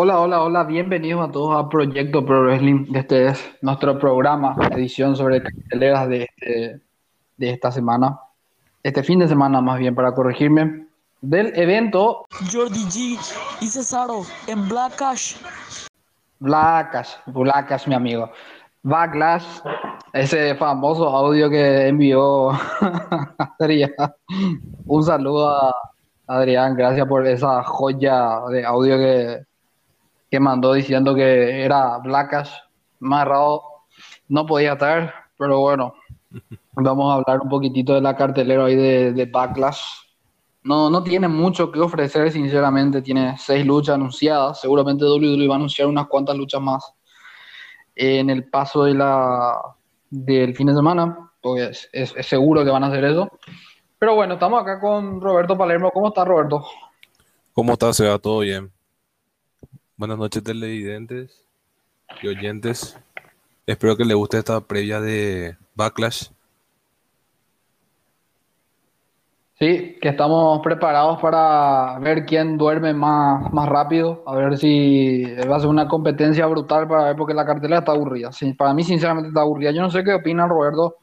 Hola, hola, hola, bienvenidos a todos a Proyecto Pro Wrestling. Este es nuestro programa, edición sobre carteleras de, este- de esta semana, este fin de semana más bien, para corregirme, del evento Jordi G y Cesaro en Black Cash. Blackash, Blackash, mi amigo. Backlash, ese famoso audio que envió Adrián. Un saludo a Adrián, gracias por esa joya de audio que, que mandó diciendo que era Blackash. Más raro no podía estar, pero bueno, vamos a hablar un poquitito de la cartelera ahí de, de Backlash. No, no tiene mucho que ofrecer, sinceramente. Tiene seis luchas anunciadas. Seguramente WWE va a anunciar unas cuantas luchas más en el paso de la, del fin de semana. Pues es, es seguro que van a hacer eso. Pero bueno, estamos acá con Roberto Palermo. ¿Cómo está Roberto? ¿Cómo está? ¿Se va todo bien? Buenas noches, televidentes y oyentes. Espero que les guste esta previa de Backlash. Sí, que estamos preparados para ver quién duerme más, más rápido, a ver si va a ser una competencia brutal para ver, porque la cartelera está aburrida. Sí, para mí, sinceramente, está aburrida. Yo no sé qué opina Roberto.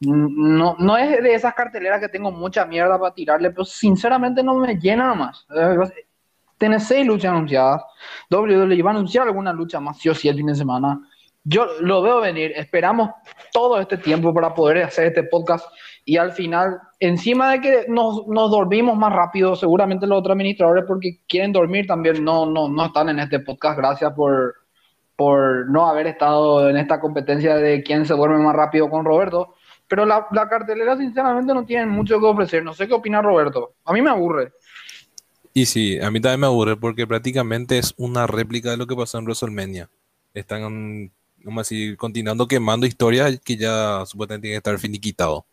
Mm, No, no es de esas carteleras que tengo mucha mierda para tirarle, pero sinceramente no me llena nomás. Tiene seis luchas anunciadas. WWE va a anunciar alguna lucha más, sí o sí, el fin de semana. Yo lo veo venir. Esperamos todo este tiempo para poder hacer este podcast y al final, encima de que nos, nos dormimos más rápido, seguramente los otros administradores porque quieren dormir también no, no, no están en este podcast. Gracias por, por no haber estado en esta competencia de quién se duerme más rápido con Roberto. Pero la, la cartelera sinceramente no tiene mucho que ofrecer. No sé qué opina Roberto. A mí me aburre. Y sí, a mí también me aburre porque prácticamente es una réplica de lo que pasó en WrestleMania. Están, vamos a decir, continuando quemando historias que ya supuestamente tienen que estar finiquitado.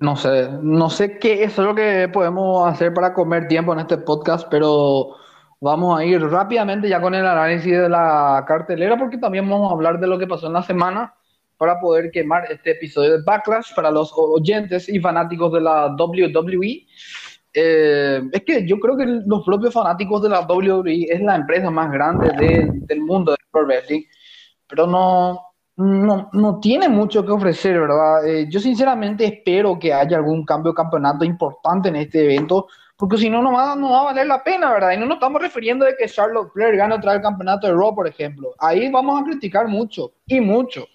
No sé, no sé qué es lo que podemos hacer para comer tiempo en este podcast, pero vamos a ir rápidamente ya con el análisis de la cartelera, porque también vamos a hablar de lo que pasó en la semana para poder quemar este episodio de Backlash para los oyentes y fanáticos de la WWE. Eh, es que yo creo que los propios fanáticos de la WWE es la empresa más grande de- del mundo del pro wrestling, pero no, no, no tiene mucho que ofrecer, ¿verdad? Eh, yo sinceramente espero que haya algún cambio de campeonato importante en este evento, porque si no, no va, no va a valer la pena, ¿verdad? Y no nos estamos refiriendo de que Charlotte Flair gane otra vez el campeonato de Raw, por ejemplo. Ahí vamos a criticar mucho, y mucho,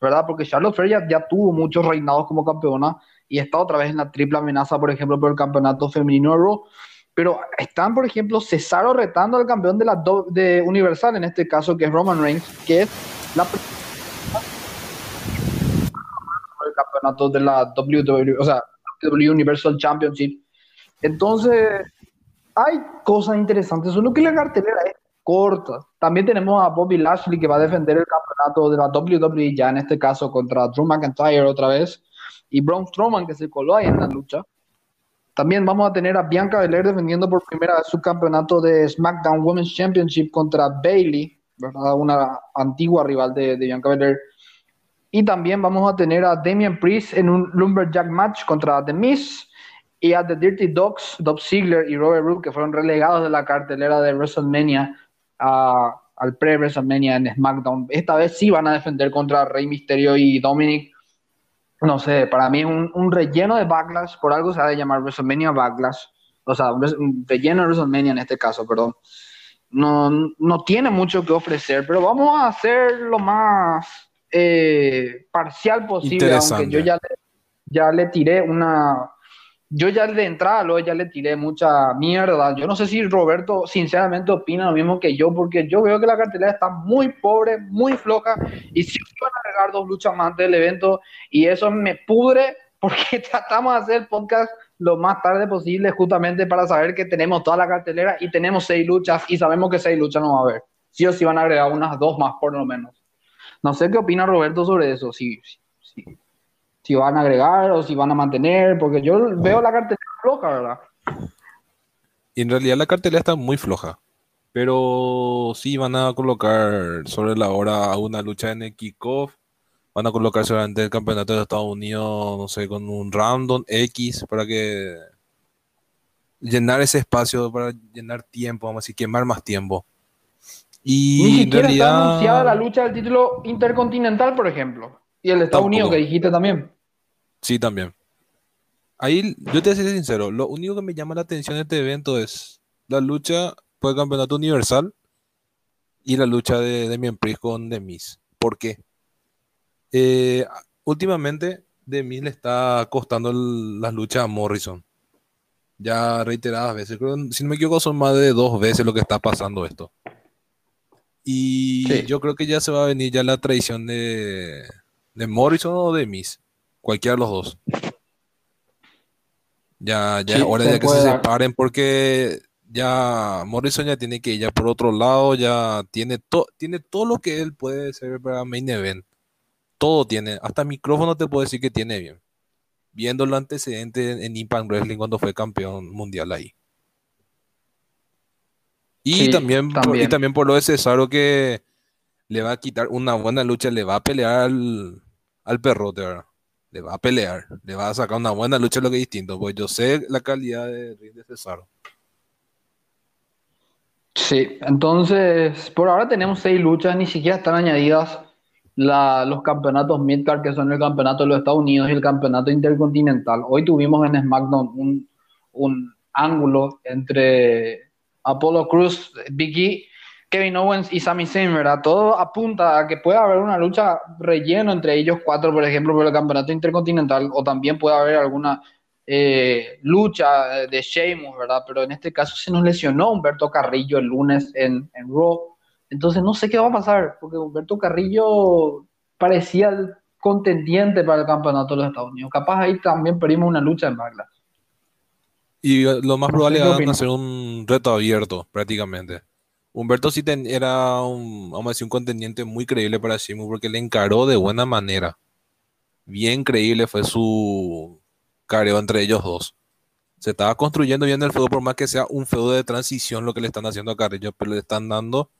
¿verdad? Porque Charlotte Flair ya, ya tuvo muchos reinados como campeona y está otra vez en la triple amenaza, por ejemplo, por el campeonato femenino de Raw. Pero están, por ejemplo, Cesaro retando al campeón de la do- de Universal, en este caso, que es Roman Reigns, que es la el campeonato de la WWE, o sea, WWE Universal Championship. Entonces, hay cosas interesantes, solo que la cartelera es corta. También tenemos a Bobby Lashley que va a defender el campeonato de la WWE ya en este caso contra Drew McIntyre otra vez y Braun Strowman que se coló ahí en la lucha. También vamos a tener a Bianca Belair defendiendo por primera vez su campeonato de SmackDown Women's Championship contra Bailey, ¿verdad? Una antigua rival de, de Bianca Belair. Y también vamos a tener a Damian Priest en un Lumberjack match contra The Miz y a The Dirty Dogs, Dolph Ziggler y Robert Roode, que fueron relegados de la cartelera de WrestleMania a- al pre-WrestleMania en SmackDown. Esta vez sí van a defender contra Rey Mysterio y Dominic. No sé, para mí es un, un relleno de Backlash, por algo se ha de llamar WrestleMania Backlash. O sea, un relleno de WrestleMania en este caso, perdón. No, no tiene mucho que ofrecer, pero vamos a hacer lo más eh, parcial posible, aunque yo ya le, ya le tiré una, yo ya de entrada luego ya le tiré mucha mierda. Yo no sé si Roberto sinceramente opina lo mismo que yo, porque yo veo que la cartelera está muy pobre, muy floja, y si van a agregar dos luchas más del evento, y eso me pudre, porque tratamos de hacer el podcast lo más tarde posible, justamente para saber que tenemos toda la cartelera y tenemos seis luchas, y sabemos que seis luchas no va a haber. Sí o sí van a agregar unas dos más, por lo menos. No sé qué opina Roberto sobre eso, si, si- si van a agregar o si van a mantener, porque yo veo la cartelera floja, ¿verdad? Y en realidad la cartelera está muy floja. Pero sí van a colocar sobre la hora una lucha en el kickoff. Van a colocar solamente el campeonato de Estados Unidos, no sé, con un random X para que llenar ese espacio, para llenar tiempo, vamos a decir, quemar más tiempo. Y Ni siquiera en realidad, está anunciada la lucha del título intercontinental, por ejemplo. Y el de Estados Unidos, que dijiste también. Sí, también. Ahí, yo te voy a ser sincero, lo único que me llama la atención de este evento es la lucha por el campeonato universal y la lucha de Demian Priest con Demis. ¿Por qué? Eh, últimamente, Demis le está costando las luchas a Morrison. Ya reiteradas veces. Creo, si no me equivoco, son más de dos veces lo que está pasando esto. Y yo creo que ya se va a venir ya la traición de, de Morrison o de Miss. Cualquiera de los dos. Ya, ya es hora de que se separen porque ya Morrison ya tiene que ir ya por otro lado, ya tiene, tiene todo lo que él puede ser para main event. Todo tiene, hasta micrófono te puedo decir que tiene bien. Viendo los antecedentes en Impact Wrestling cuando fue campeón mundial ahí. Y, también, Por, y también por lo de Cesaro que le va a quitar una buena lucha, le va a pelear al, al perrote, ¿verdad? Le va a pelear, le va a sacar una buena lucha, lo que es distinto, pues yo sé la calidad de, de Cesaro. Sí, entonces por ahora tenemos seis luchas, ni siquiera están añadidas los campeonatos Midcard, que son el campeonato de los Estados Unidos y el campeonato intercontinental. Hoy tuvimos en SmackDown un, ángulo entre Apollo Cruz, Biggie, Kevin Owens y Sami Zayn, ¿verdad? Todo apunta a que pueda haber una lucha relleno entre ellos cuatro, por ejemplo, por el campeonato intercontinental, o también puede haber alguna eh, lucha de Sheamus, ¿verdad? Pero en este caso se nos lesionó Humberto Carrillo el lunes en, en Raw. Entonces no sé qué va a pasar, porque Humberto Carrillo parecía el contendiente para el campeonato de los Estados Unidos. Capaz ahí también perdimos una lucha en Backlash. Y lo más probable es hacer un reto abierto, prácticamente. Humberto sí era un, un contendiente muy creíble para Shimu porque le encaró de buena manera. Bien creíble fue su careo entre ellos dos. Se estaba construyendo bien el feudo, por más que sea un feudo de transición lo que le están haciendo a Carrillo, pero le están dando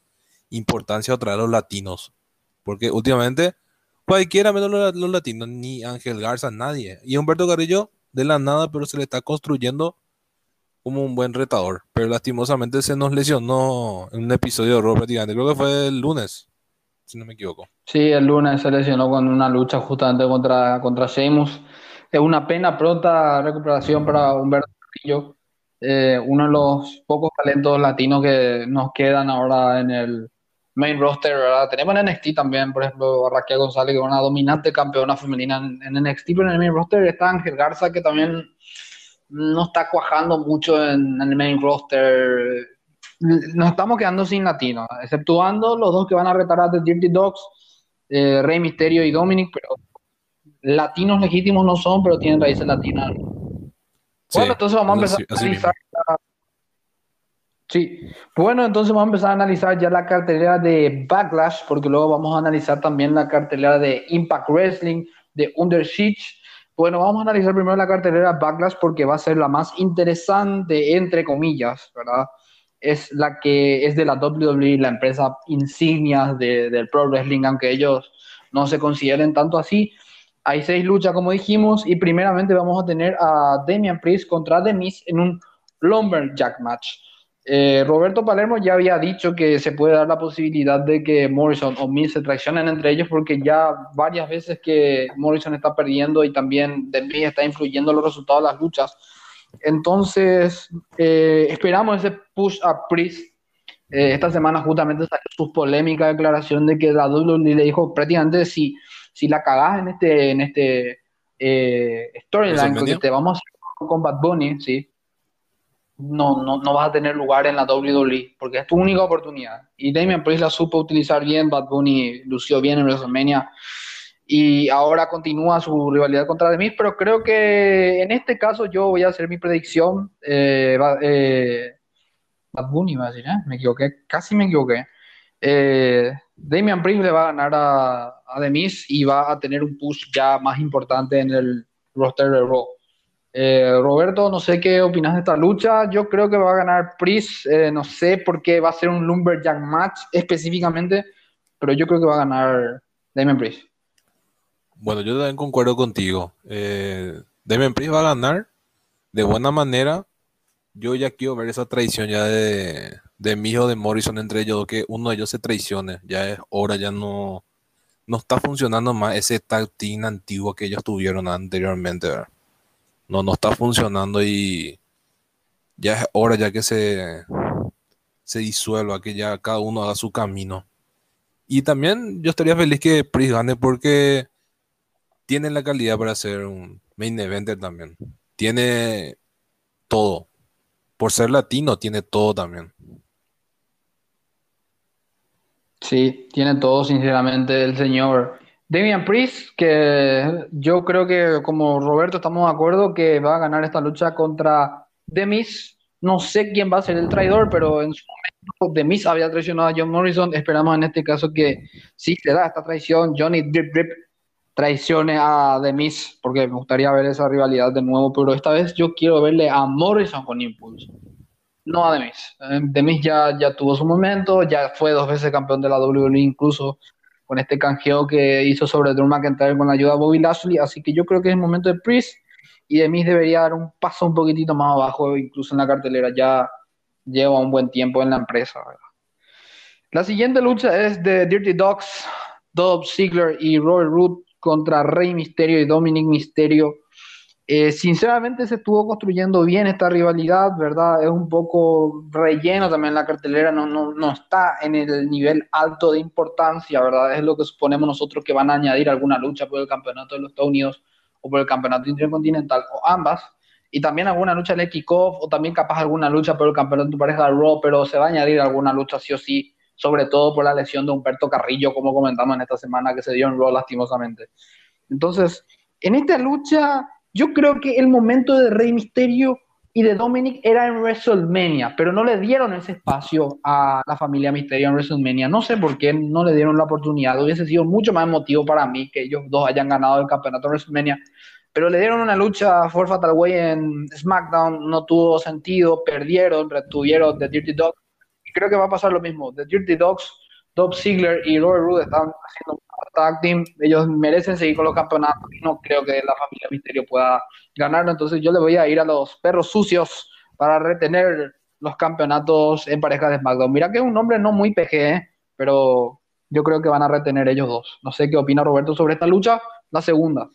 importancia a traer a los latinos. Porque últimamente, cualquiera menos los latinos, ni Ángel Garza, nadie. Y Humberto Carrillo, de la nada, pero se le está construyendo como un buen retador, pero lastimosamente se nos lesionó en un episodio de prácticamente. Creo que fue el lunes, si no me equivoco. Sí, el lunes se lesionó con una lucha justamente contra, contra Sheamus. Es una pena pronta recuperación para Humberto Carrillo, eh, uno de los pocos talentos latinos que nos quedan ahora en el main roster, ¿verdad? Tenemos en NXT también, por ejemplo, a Raquel González, que es una dominante campeona femenina en, en NXT, pero en el main roster está Ángel Garza, que también no está cuajando mucho en, el main roster. Nos estamos quedando sin latinos, exceptuando los dos que van a retar a The Dirty Dogs, eh, Rey Misterio y Dominic, pero latinos legítimos no son, pero tienen raíces latinas. bueno, entonces vamos a empezar a analizar. Sí, bueno, entonces vamos a empezar a analizar ya la cartelera de Backlash, porque luego vamos a analizar también la cartelera de Impact Wrestling, de Under Siege bueno, vamos a analizar primero la cartelera Backlash porque va a ser la más interesante, entre comillas, ¿verdad? Es la que es de la WWE, la empresa insignia de, del Pro Wrestling, aunque ellos no se consideren tanto así. Hay seis luchas, como dijimos, y primeramente vamos a tener a Damian Priest contra The en un Lumberjack match. Eh, Roberto Palermo ya había dicho que se puede dar la posibilidad de que Morrison o Miz se traicionen entre ellos porque ya varias veces que Morrison está perdiendo y también The Miz está influyendo los resultados de las luchas. Entonces, eh, esperamos ese push a Priest. Eh, esta semana justamente salió su polémica declaración de que la WWE le dijo prácticamente si, si la cagás en este, en este storyline que te vamos a hacer con Bad Bunny, sí, no, no, no vas a tener lugar en la WWE, porque es tu única oportunidad. Y Damian Priest la supo utilizar bien, Bad Bunny lució bien en WrestleMania, y ahora continúa su rivalidad contra The Miz, pero creo que en este caso yo voy a hacer mi predicción. Eh, eh, Bad Bunny va a decir, ¿eh? me equivoqué, casi me equivoqué. Eh, Damian Priest le va a ganar a, a The Miz y va a tener un push ya más importante en el roster de Raw. Eh, Roberto, no sé qué opinas de esta lucha. Yo creo que va a ganar Priest. Eh, no sé por qué va a ser un Lumberjack match específicamente, pero yo creo que va a ganar Damien Priest. Bueno, yo también concuerdo contigo. Eh, Damien Priest va a ganar de buena manera yo ya quiero ver esa traición ya de, de mi hijo de Morrison entre ellos, que uno de ellos se traicione. Ya es hora, ya no, no está funcionando más ese tag team antiguo que ellos tuvieron anteriormente, No, no está funcionando y ya es hora ya que se, se disuelva, que ya cada uno haga su camino. Y también yo estaría feliz que Priest gane porque tiene la calidad para ser un main eventer también. Tiene todo. Por ser latino, tiene todo también. Sí, tiene todo, sinceramente, el señor Damian Priest, que yo creo que como Roberto estamos de acuerdo que va a ganar esta lucha contra Demis. No sé quién va a ser el traidor, pero en su momento Demis había traicionado a John Morrison. Esperamos en este caso que sí se da esta traición. Johnny Drip Drip traicione a Demis, porque me gustaría ver esa rivalidad de nuevo, pero esta vez yo quiero verle a Morrison con impulso no a Demis. Eh, Demis ya, ya tuvo su momento, ya fue dos veces campeón de la WWE, incluso con este canjeo que hizo sobre Drew McIntyre con la ayuda de Bobby Lashley. Así que yo creo que es el momento de Priest y Demis debería dar un paso un poquitito más abajo, incluso en la cartelera. Ya lleva un buen tiempo en la empresa. La siguiente lucha es de Dirty Dogs, Dolph Ziggler y Roy Root contra Rey Misterio y Dominic Misterio. Eh, sinceramente se estuvo construyendo bien esta rivalidad, ¿verdad? Es un poco relleno también la cartelera, no, no, no está en el nivel alto de importancia, ¿verdad? Es lo que suponemos nosotros que van a añadir alguna lucha por el campeonato de los Estados Unidos o por el campeonato intercontinental, o ambas, y también alguna lucha de kickoff, o también capaz alguna lucha por el campeonato de pareja de Raw, pero se va a añadir alguna lucha sí o sí, sobre todo por la lesión de Humberto Carrillo, como comentamos en esta semana que se dio en Raw lastimosamente. Entonces, en esta lucha yo creo que el momento de Rey Misterio y de Dominic era en WrestleMania, pero no le dieron ese espacio a la familia Misterio en WrestleMania. No sé por qué no le dieron la oportunidad. Hubiese sido mucho más emotivo para mí que ellos dos hayan ganado el campeonato de WrestleMania. Pero le dieron una lucha for Fatal Way en SmackDown, no tuvo sentido, perdieron, retuvieron The Dirty Dogs. Creo que va a pasar lo mismo. The Dirty Dogs, Dob Ziggler y Roy Roode están haciendo tag team, ellos merecen seguir con los campeonatos no creo que la familia Misterio pueda ganarlo, entonces yo le voy a ir a los perros sucios para retener los campeonatos en pareja de SmackDown. Mira que es un nombre no muy PG, ¿eh? pero yo creo que van a retener ellos dos. No sé qué opina Roberto sobre esta lucha, la segunda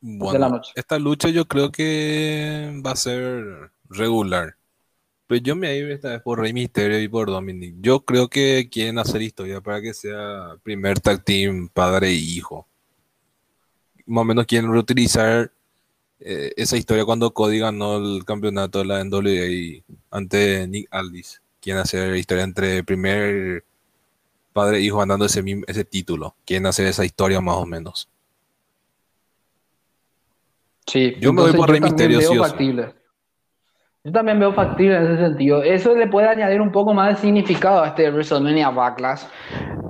de la noche. Esta lucha yo creo que va a ser regular. Pues yo me ido esta vez por Rey Misterio y por Dominic. Yo creo que quieren hacer historia para que sea primer tag team padre e hijo. Más o menos quieren reutilizar eh, esa historia cuando Cody ganó el campeonato de la NWA ante Nick Aldis. Quieren hacer historia entre primer padre e hijo ganando ese, ese título. Quieren hacer esa historia más o menos. Sí, yo me voy por Rey Misterio. Sí yo también veo factible en ese sentido. Eso le puede añadir un poco más de significado a este WrestleMania Backlash.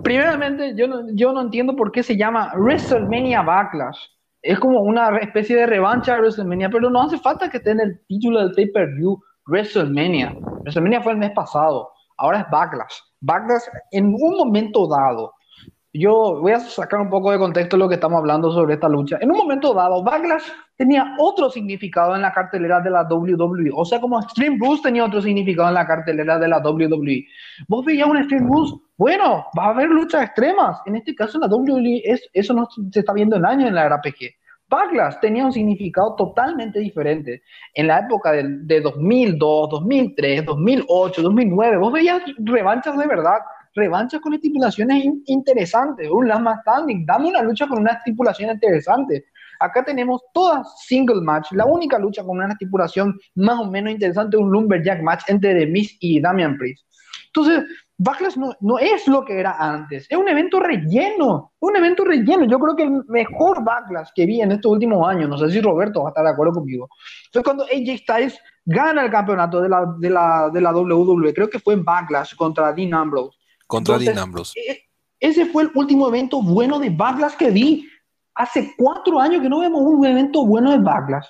Primeramente, yo no, yo no entiendo por qué se llama WrestleMania Backlash. Es como una especie de revancha de WrestleMania, pero no hace falta que esté en el título del pay-per-view WrestleMania. WrestleMania fue el mes pasado, ahora es Backlash. Backlash en un momento dado yo voy a sacar un poco de contexto lo que estamos hablando sobre esta lucha. En un momento dado, Backlash tenía otro significado en la cartelera de la WWE. O sea, como Extreme Rules tenía otro significado en la cartelera de la WWE. Vos veías un Extreme Rules, bueno, va a haber luchas extremas. En este caso, la WWE, es, eso no se está viendo en años en la RPG. Backlash tenía un significado totalmente diferente. En la época de, de 2002, 2003, 2008, 2009, vos veías revanchas de verdad revanchas con estipulaciones interesantes, un last man standing, dame una lucha con una estipulación interesante. Acá tenemos todas single match, la única lucha con una estipulación más o menos interesante, un lumberjack match entre The Miz y Damian Priest. Entonces, Backlash no, no, es lo que era antes, es un evento relleno, un evento relleno. Yo creo que el mejor Backlash que vi en estos últimos años, no sé si Roberto va a estar de acuerdo conmigo, fue cuando AJ Styles gana el campeonato de la, de la, de la WWE, creo que fue en Backlash contra Dean Ambrose. Contra Dean Ambrose. E, ese fue el último evento bueno de Backlash que vi. Hace cuatro años que no vemos un evento bueno de Backlash.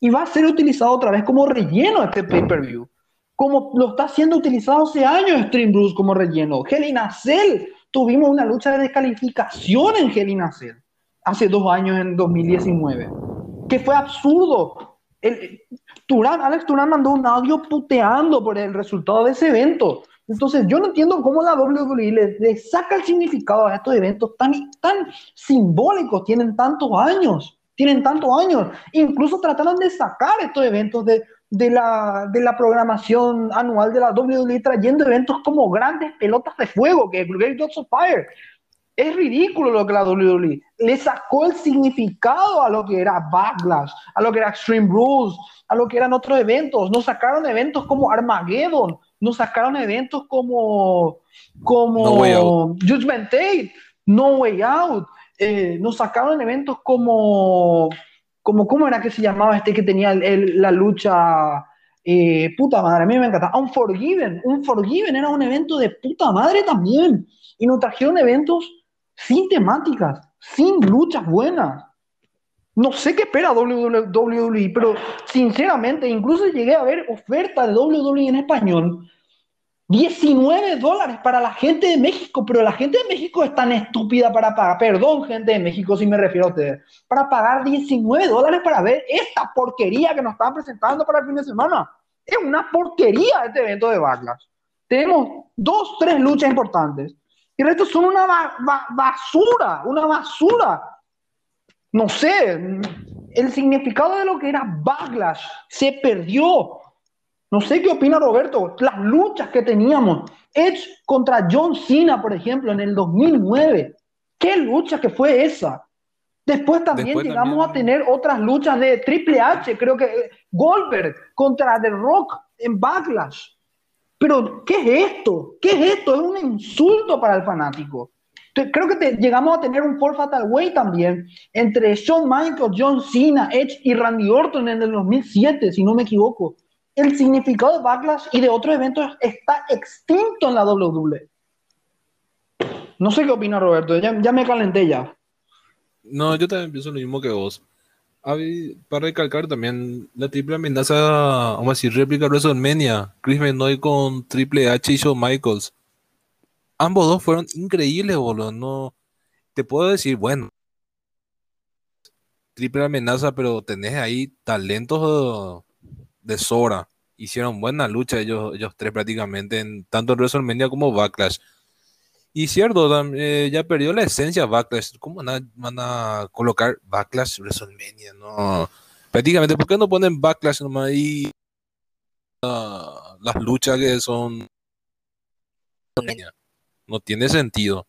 Y va a ser utilizado otra vez como relleno este pay-per-view. Como lo está siendo utilizado hace años Stream Bruce como relleno. Hell Cell. Tuvimos una lucha de descalificación en Hell in Cell. Hace dos años, en 2019. Que fue absurdo. Turán, Alex Turán mandó un audio puteando por el resultado de ese evento. Entonces, yo no entiendo cómo la WWE le, le saca el significado a estos eventos tan, tan simbólicos, tienen tantos años, tienen tantos años. Incluso trataron de sacar estos eventos de, de, la, de la programación anual de la WWE, trayendo eventos como grandes pelotas de fuego, que es Great Dots of Fire. Es ridículo lo que la WWE le sacó el significado a lo que era Backlash, a lo que era Extreme Rules, a lo que eran otros eventos. Nos sacaron eventos como Armageddon, nos sacaron eventos como, como No Judgment Day, No Way Out, eh, nos sacaron eventos como, como, ¿cómo era que se llamaba este que tenía el- el- la lucha? Eh, puta madre, a mí me encanta. Unforgiven, Unforgiven era un evento de puta madre también. Y nos trajeron eventos sin temáticas, sin luchas buenas. No sé qué espera WWE, pero sinceramente, incluso llegué a ver ofertas de WWE en español. 19 dólares para la gente de México, pero la gente de México es tan estúpida para pagar, perdón gente de México si me refiero a ustedes, para pagar 19 dólares para ver esta porquería que nos están presentando para el fin de semana. Es una porquería este evento de Backlash. Tenemos dos, tres luchas importantes. Y el resto son una ba- ba- basura, una basura no sé, el significado de lo que era Backlash se perdió. No sé qué opina Roberto. Las luchas que teníamos. Edge contra John Cena, por ejemplo, en el 2009. ¿Qué lucha que fue esa? Después también Después llegamos también- a tener otras luchas de Triple H, creo que eh, Goldberg contra The Rock en Backlash. Pero, ¿qué es esto? ¿Qué es esto? Es un insulto para el fanático. Creo que llegamos a tener un Paul Fatal Way también entre Shawn Michaels, John Cena, Edge y Randy Orton en el 2007, si no me equivoco. El significado de Backlash y de otros eventos está extinto en la WWE. No sé qué opina Roberto, ya, ya me calenté ya. No, yo también pienso lo mismo que vos. Hay- para recalcar también la triple amenaza, vamos a decir, réplica de WrestleMania, Chris Benoit con Triple H y Shawn Michaels. Ambos dos fueron increíbles, boludo. No, te puedo decir, bueno, triple amenaza, pero tenés ahí talentos de, de sobra. Hicieron buena lucha ellos, ellos tres prácticamente, en, tanto en WrestleMania como Backlash. Y cierto, eh, ya perdió la esencia Backlash. ¿Cómo van a, colocar Backlash WrestleMania? No. Prácticamente, ¿por qué no ponen Backlash nomás ahí? ah, las luchas que son. No tiene sentido.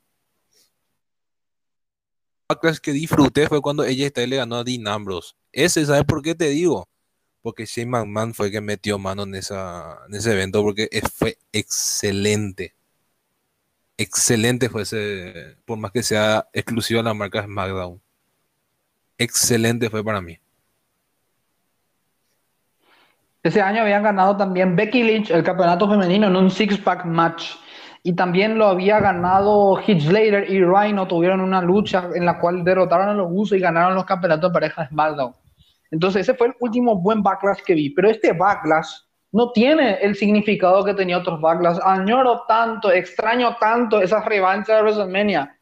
Backlash que disfruté fue cuando ella está le ganó a Dean Ambrose. Ese, ¿sabes por qué te digo? Porque Shane McMahon fue el que metió mano en, ese evento porque fue excelente excelente fue ese, por más que sea exclusiva la marca SmackDown. Excelente fue para mí. Ese año habían ganado también Becky Lynch el campeonato femenino en un six-pack match. Y también lo había ganado Heath Slater y Rhino. Tuvieron una lucha en la cual derrotaron a los Usos y ganaron los campeonatos de pareja de SmackDown. Entonces, ese fue el último buen backlash que vi. Pero este backlash no tiene el significado que tenía otros backlash. Añoro tanto, extraño tanto esas revanchas de WrestleMania.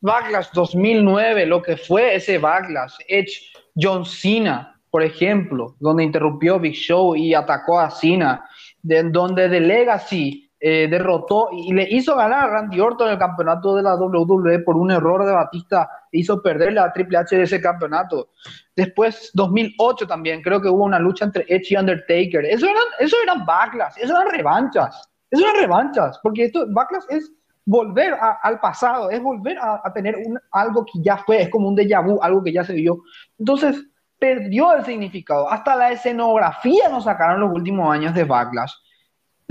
Backlash 2009, lo que fue ese Backlash, Edge, John Cena, por ejemplo, donde interrumpió Big Show y atacó a Cena, de, donde The Legacy eh, derrotó y le hizo ganar a Randy Orton el campeonato de la WWE por un error de Batista, e hizo perderle a Triple H de ese campeonato. Después, 2008 también, creo que hubo una lucha entre Edge y Undertaker. Eso eran, eso eran Backlash, eso eran revanchas, eso eran revanchas, porque esto, Backlash es volver a- al pasado, es volver a, a tener un, algo que ya fue, es como un déjà vu, algo que ya se vio. Entonces, perdió el significado. Hasta la escenografía nos sacaron los últimos años de Backlash.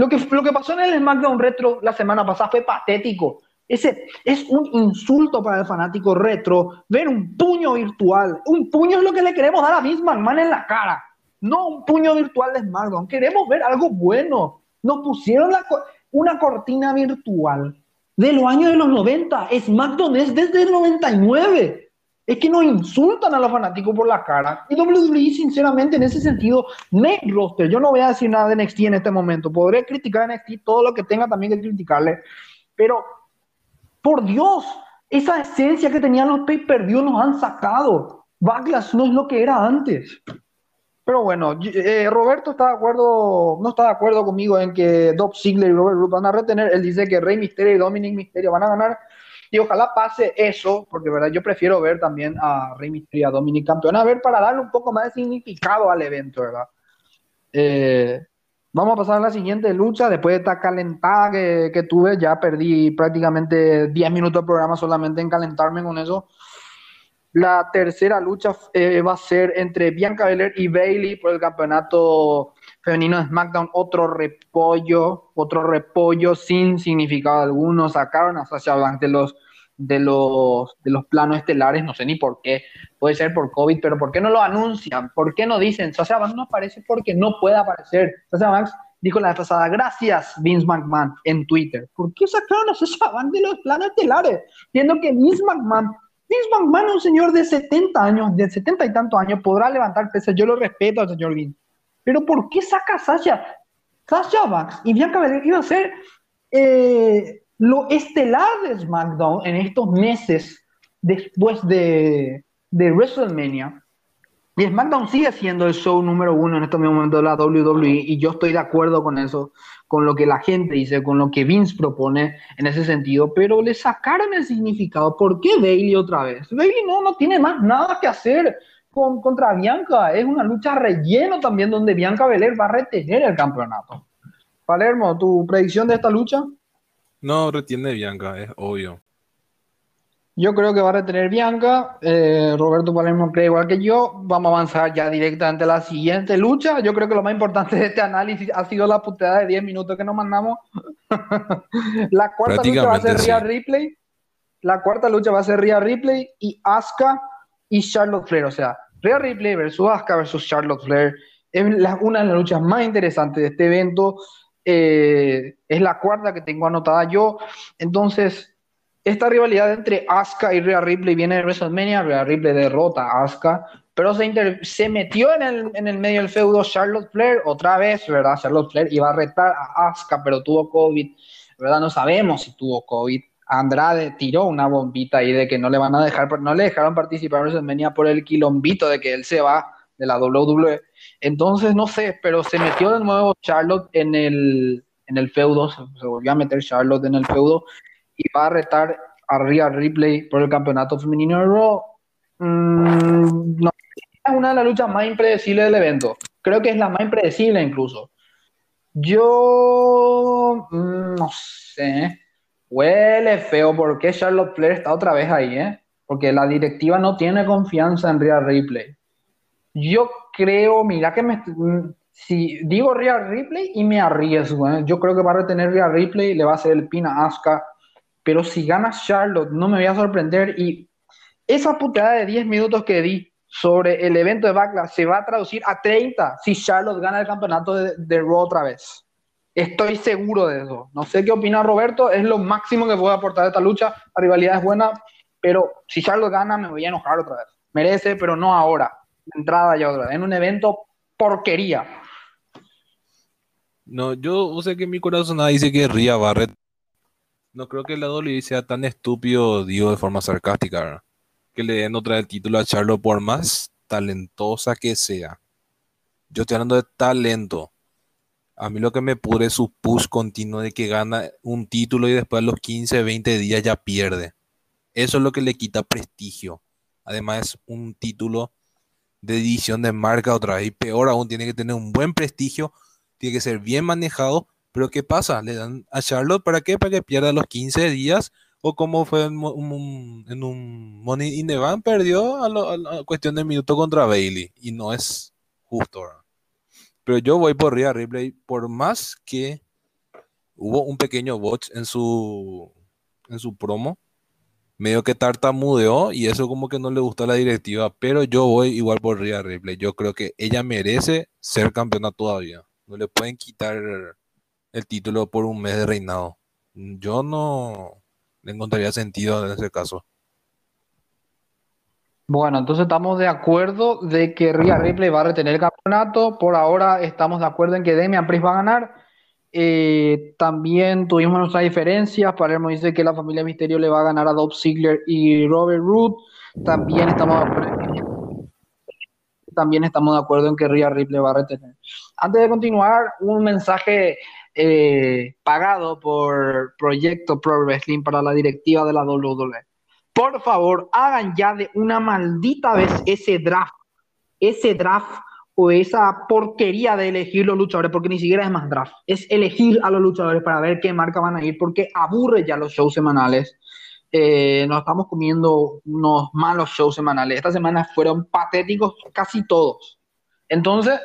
Lo que, lo que pasó en el SmackDown Retro la semana pasada fue patético. Ese es un insulto para el fanático retro ver un puño virtual. Un puño es lo que le queremos dar a Vince McMahon en la cara. No un puño virtual de SmackDown. Queremos ver algo bueno. Nos pusieron la una cortina virtual de los años de los 90. SmackDown es desde el 99. Es que nos insultan a los fanáticos por la cara. Y WWE, sinceramente, en ese sentido, main roster. Yo no voy a decir nada de NXT en este momento. Podré criticar a NXT todo lo que tenga también que criticarle. Pero, por Dios, esa esencia que tenían los pay-per-view nos han sacado. Backlash no es lo que era antes. Pero bueno, eh, Roberto está de acuerdo, no está de acuerdo conmigo en que Dob Ziggler y Robert Root van a retener. Él dice que Rey Mysterio y Dominic Mysterio van a ganar. Y ojalá pase eso, porque verdad yo prefiero ver también a Rey Mysterio y a Dominic campeón, a ver para darle un poco más de significado al evento, ¿verdad? Eh, vamos a pasar a la siguiente lucha. Después de esta calentada que, que tuve, ya perdí prácticamente 10 minutos de programa solamente en calentarme con eso. La tercera lucha eh, va a ser entre Bianca Belair y Bailey por el campeonato femenino de SmackDown. Otro repollo, otro repollo sin significado alguno. Sacaron a Sasha Banks de los, de los, de los planos estelares, no sé ni por qué. Puede ser por COVID, pero ¿por qué no lo anuncian? ¿Por qué no dicen? Sasha Banks no aparece porque no puede aparecer. Sasha Banks dijo la vez pasada, gracias Vince McMahon en Twitter. ¿Por qué sacaron a Sasha Banks de los planos estelares? Viendo que Vince McMahon Vince McMahon un señor de 70 años, de 70 y tantos años, podrá levantar pesas. Yo lo respeto al señor Vince. Pero ¿por qué saca a Sasha? Sasha Banks y Bianca Belair iba a ser eh, lo estelar de SmackDown en estos meses después de, de WrestleMania. Y SmackDown sigue siendo el show número uno en estos momentos de la WWE y yo estoy de acuerdo con eso con lo que la gente dice, con lo que Vince propone en ese sentido, pero le sacaron el significado. ¿Por qué Bailey otra vez? Bailey no, no tiene más nada que hacer con, contra Bianca. Es una lucha relleno también donde Bianca Belair va a retener el campeonato. Palermo, ¿tu predicción de esta lucha? No, retiene Bianca, es obvio. Yo creo que va a retener Bianca. Eh, Roberto Palermo cree igual que yo. Vamos a avanzar ya directamente a la siguiente lucha. Yo creo que lo más importante de este análisis ha sido la puteada de 10 minutos que nos mandamos. la cuarta lucha va a ser Rhea Ripley. La cuarta lucha va a ser Rhea Ripley y Asuka y Charlotte Flair. O sea, Rhea Ripley versus Asuka versus Charlotte Flair. Es una de las luchas más interesantes de este evento. Eh, es la cuarta que tengo anotada yo. Entonces, esta rivalidad entre Asuka y Rhea Ripley viene de WrestleMania, Rhea Ripley derrota a Asuka, pero se, metió en el, en el, medio del feudo Charlotte Flair otra vez, ¿verdad? Charlotte Flair iba a retar a Asuka, pero tuvo COVID, ¿verdad? No sabemos si tuvo COVID. Andrade tiró una bombita ahí de que no le van a dejar, no le dejaron participar en WrestleMania por el quilombito de que él se va de la WWE. Entonces, no sé, pero se metió de nuevo Charlotte en el, en el feudo, se, volvió a meter Charlotte en el feudo y va a retar a Rhea Ripley por el campeonato femenino de Raw. Mm, no, es una de las luchas más impredecibles del evento. Creo que es la más impredecible incluso. Yo mm, no sé. Huele feo porque Charlotte Flair está otra vez ahí, ¿eh? Porque la directiva no tiene confianza en Rhea Ripley. Yo creo, mira que me, mm, si digo Rhea Ripley y me arriesgo, ¿eh? yo creo que va a retener Rhea Ripley, le va a hacer el pin a Asuka pero si gana Charlotte, no me voy a sorprender. Y esa putada de 10 minutos que di sobre el evento de Backlash se va a traducir a 30 si Charlotte gana el campeonato de, de Raw otra vez. Estoy seguro de eso. No sé qué opina Roberto, es lo máximo que puedo aportar a esta lucha. La rivalidad es buena, pero si Charlotte gana, me voy a enojar otra vez. Merece, pero no ahora. Entrada ya otra vez. En un evento porquería. No, yo sé que mi corazón dice que Ria Barrett no creo que la WWE sea tan estúpido, digo de forma sarcástica, que le den otra el título a Charlotte por más talentosa que sea. Yo estoy hablando de talento. A mí lo que me pudre es su push continuo de que gana un título y después a los 15, 20 días ya pierde. Eso es lo que le quita prestigio. Además un título de edición de marca otra vez. Y peor aún, tiene que tener un buen prestigio, tiene que ser bien manejado pero ¿qué pasa? ¿Le dan a Charlotte para qué? ¿Para que pierda los 15 días? ¿O como fue en un, Money in the Bank? Perdió a, la cuestión de minuto contra Bailey. Y no es justo, Pero yo voy por Rhea Ripley, por más que hubo un pequeño botch en su, en su promo, medio que tartamudeó y eso como que no le gustó a la directiva, pero yo voy igual por Rhea Ripley. Yo creo que ella merece ser campeona todavía. No le pueden quitar el título por un mes de reinado. Yo no le encontraría sentido en ese caso. Bueno, entonces estamos de acuerdo de que Rhea Ripley va a retener el campeonato. Por ahora estamos de acuerdo en que Demian Priest va a ganar. Eh, también tuvimos nuestras diferencias. Palermo dice que la familia Misterio le va a ganar a Dolph Ziggler y Robert Root. También estamos también estamos de acuerdo en que Rhea Ripley va a retener. Antes de continuar, un mensaje eh, pagado por Proyecto Pro Wrestling para la directiva de la WWE. Por favor, hagan ya de una maldita vez ese draft, ese draft o esa porquería de elegir los luchadores, porque ni siquiera es más draft, es elegir a los luchadores para ver qué marca van a ir, porque aburre ya los shows semanales. Eh, nos estamos comiendo unos malos shows semanales. Esta semana fueron patéticos casi todos. Entonces,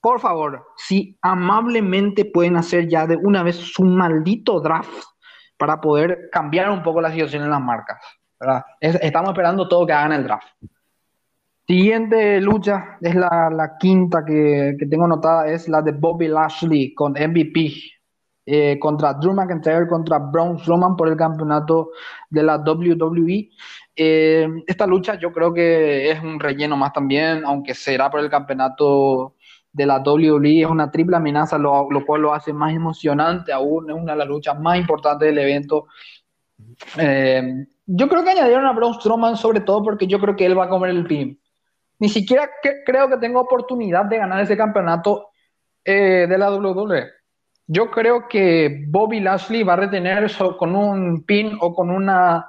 por favor, si amablemente pueden hacer ya de una vez su maldito draft para poder cambiar un poco la situación en las marcas. Estamos esperando todo que hagan el draft. Siguiente lucha es la, quinta que, que, tengo anotada, es la de Bobby Lashley con MVP eh, contra Drew McIntyre, contra Braun Strowman por el campeonato de la WWE. Eh, esta lucha yo creo que es un relleno más también, aunque será por el campeonato de la WWE, es una triple amenaza, lo, cual lo hace más emocionante aún, es una de las luchas más importantes del evento. Eh, yo creo que añadieron a Braun Strowman sobre todo porque yo creo que él va a comer el pin. Ni siquiera creo que tenga oportunidad de ganar ese campeonato eh, de la WWE. Yo creo que Bobby Lashley va a retener eso con un pin o con una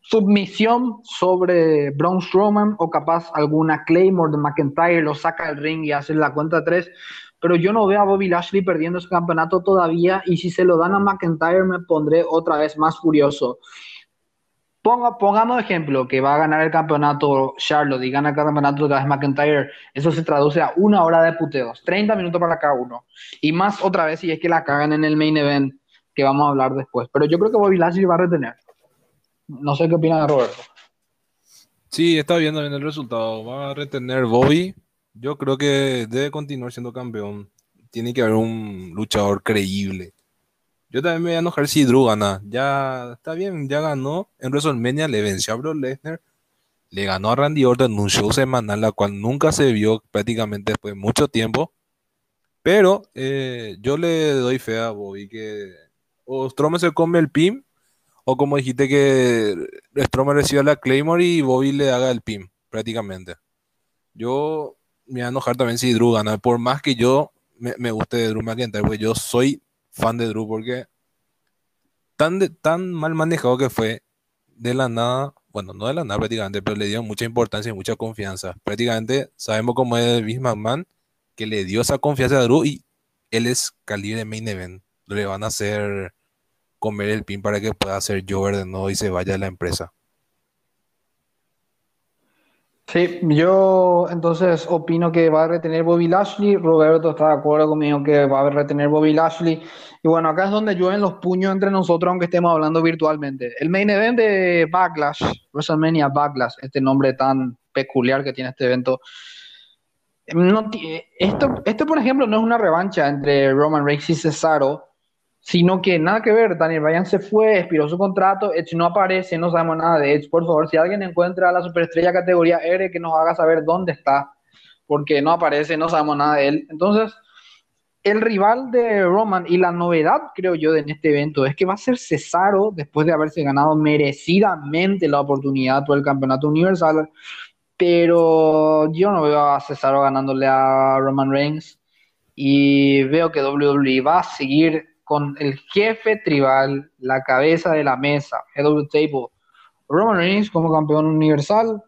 submisión sobre Braun Strowman o capaz alguna Claymore de McIntyre lo saca del ring y hace la cuenta 3. Pero yo no veo a Bobby Lashley perdiendo ese campeonato todavía y si se lo dan a McIntyre me pondré otra vez más furioso. Ponga, pongamos ejemplo que va a ganar el campeonato Charlotte y gana el campeonato de McIntyre. Eso se traduce a una hora de puteos, 30 minutos para cada uno. Y más otra vez si es que la cagan en el main event, que vamos a hablar después. Pero yo creo que Bobby Lashley va a retener. No sé qué opina Roberto. Sí, está viendo bien el resultado. Va a retener Bobby. Yo creo que debe continuar siendo campeón. Tiene que haber un luchador creíble. Yo también me voy a enojar si Drew gana. Ya está bien, ya ganó. En WrestleMania le venció a Brock Lesnar. Le ganó a Randy Orton en un show semanal, la cual nunca se vio prácticamente después de mucho tiempo. Pero eh, yo le doy fe a Bobby que o Strowman se come el pin, o como dijiste que Strowman reciba la Claymore y Bobby le haga el pin, prácticamente. Yo me voy a enojar también si Drew gana. Por más que yo me, me guste de Drew McIntyre, porque yo soy fan de Drew porque tan, tan mal manejado que fue de la nada, bueno, no de la nada prácticamente, pero le dio mucha importancia y mucha confianza. Prácticamente sabemos cómo es Vince McMahon, que le dio esa confianza a Drew y él es calibre main event. Le van a hacer comer el pin para que pueda ser Jover de nuevo y se vaya de la empresa. Sí, yo entonces opino que va a retener Bobby Lashley. Roberto está de acuerdo conmigo que va a retener Bobby Lashley. Y bueno, acá es donde llueven los puños entre nosotros, aunque estemos hablando virtualmente. El main event de Backlash, WrestleMania Backlash, este nombre tan peculiar que tiene este evento. No, esto, esto, por ejemplo, no es una revancha entre Roman Reigns y Cesaro, sino que nada que ver, Daniel Bryan se fue, expiró su contrato, Edge no aparece, no sabemos nada de Edge. Por favor, si alguien encuentra a la superestrella categoría R, que nos haga saber dónde está, porque no aparece, no sabemos nada de él. Entonces, el rival de Roman y la novedad, creo yo, en este evento es que va a ser Cesaro, después de haberse ganado merecidamente la oportunidad por el campeonato universal. Pero yo no veo a Cesaro ganándole a Roman Reigns y veo que WWE va a seguir con el jefe tribal, la cabeza de la mesa, head of the table, Roman Reigns como campeón universal.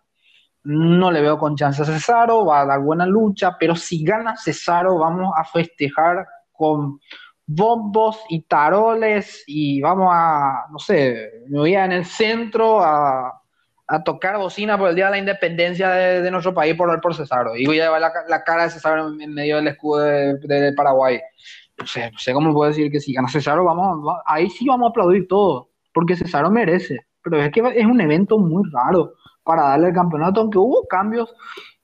No le veo con chance a Cesaro, va a dar buena lucha, pero si gana Cesaro, vamos a festejar con bombos y taroles y vamos a, no sé, me voy a en el centro a, tocar bocina por el Día de la Independencia de, nuestro país por, por Cesaro. Y voy a llevar la, cara de Cesaro en, medio del escudo de, de Paraguay no sé, no sé cómo puedo decir que si gana Cesaro, vamos, ahí sí vamos a aplaudir todo, porque Cesaro merece. Pero es que es un evento muy raro para darle el campeonato, aunque hubo cambios.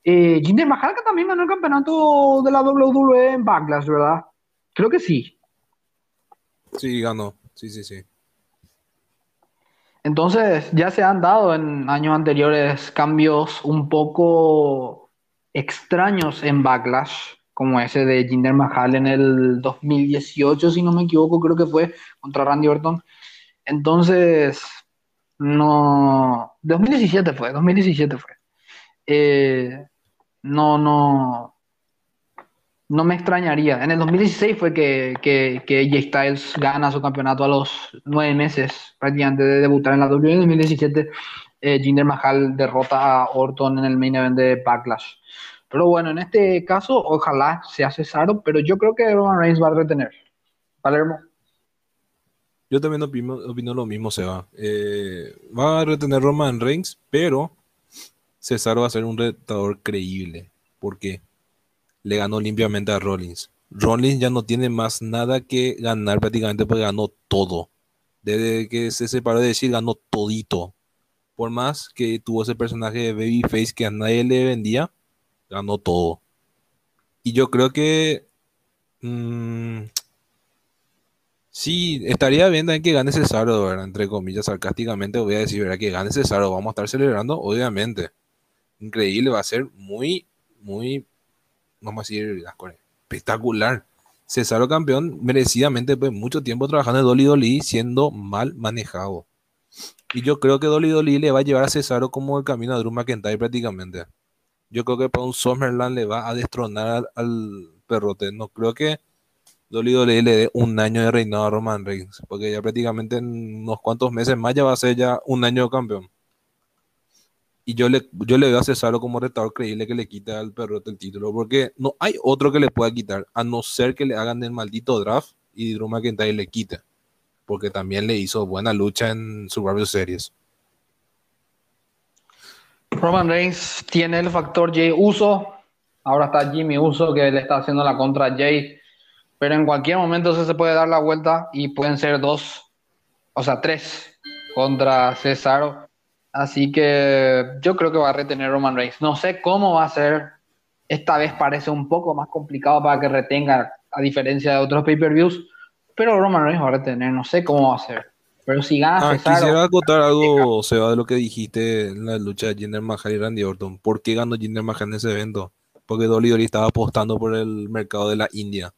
Eh, Jinder Mahal que también ganó el campeonato de la WWE en Backlash, ¿verdad? Creo que sí. Sí, ganó. Sí, sí, sí. Entonces, ya se han dado en años anteriores cambios un poco extraños en Backlash como ese de Jinder Mahal en el 2018, si no me equivoco, creo que fue contra Randy Orton. Entonces, no, 2017 fue, 2017 fue. Eh, no, no, no me extrañaría. En el 2016 fue que, que, que Jay Styles gana su campeonato a los nueve meses prácticamente de debutar en la WWE. En 2017 eh, Jinder Mahal derrota a Orton en el main event de Backlash. Pero bueno, en este caso, ojalá sea Cesaro, pero yo creo que Roman Reigns va a retener. Palermo. Yo también opino, lo mismo, Seba. Eh, va a retener Roman Reigns, pero Cesaro va a ser un retador creíble. porque Le ganó limpiamente a Rollins. Rollins ya no tiene más nada que ganar prácticamente porque ganó todo. Desde que se separó de decir, ganó todito. Por más que tuvo ese personaje de Babyface que a nadie le vendía, ganó todo. Y yo creo que... Mmm, sí, estaría bien también que gane Cesaro, Entre comillas, sarcásticamente voy a decir, ¿verdad? Que gane Cesaro, vamos a estar celebrando, obviamente. Increíble, va a ser muy, muy, vamos a decir, espectacular. Cesaro campeón, merecidamente, pues mucho tiempo trabajando en Dolly Dolly, siendo mal manejado. Y yo creo que Dolly Dolly le va a llevar a Cesaro como el camino a Drew McIntyre prácticamente. Yo creo que para un Summerland le va a destronar al, perrote. No creo que Dolly le dé un año de reinado a Roman Reigns, porque ya prácticamente en unos cuantos meses más ya va a ser ya un año de campeón. Y yo le, yo le veo a Cesaro como retador creíble que le quita al perrote el título, porque no hay otro que le pueda quitar, a no ser que le hagan el maldito draft y Drew McIntyre le quite porque también le hizo buena lucha en Survivor Series. Roman Reigns tiene el factor Jay Uso. Ahora está Jimmy Uso que le está haciendo la contra Jay. Pero en cualquier momento se puede dar la vuelta y pueden ser dos, o sea, tres contra Cesaro. Así que yo creo que va a retener Roman Reigns. No sé cómo va a ser. Esta vez parece un poco más complicado para que retenga, a diferencia de otros pay-per-views pero Roman Reigns va a retener, no sé cómo va a ser. Pero si gana ah, Quisiera acotar algo, Seba, de lo que dijiste en la lucha de Jinder Mahal y Randy Orton. ¿Por qué ganó Jinder Mahal en ese evento? Porque Dolly Dolly estaba apostando por el mercado de la India.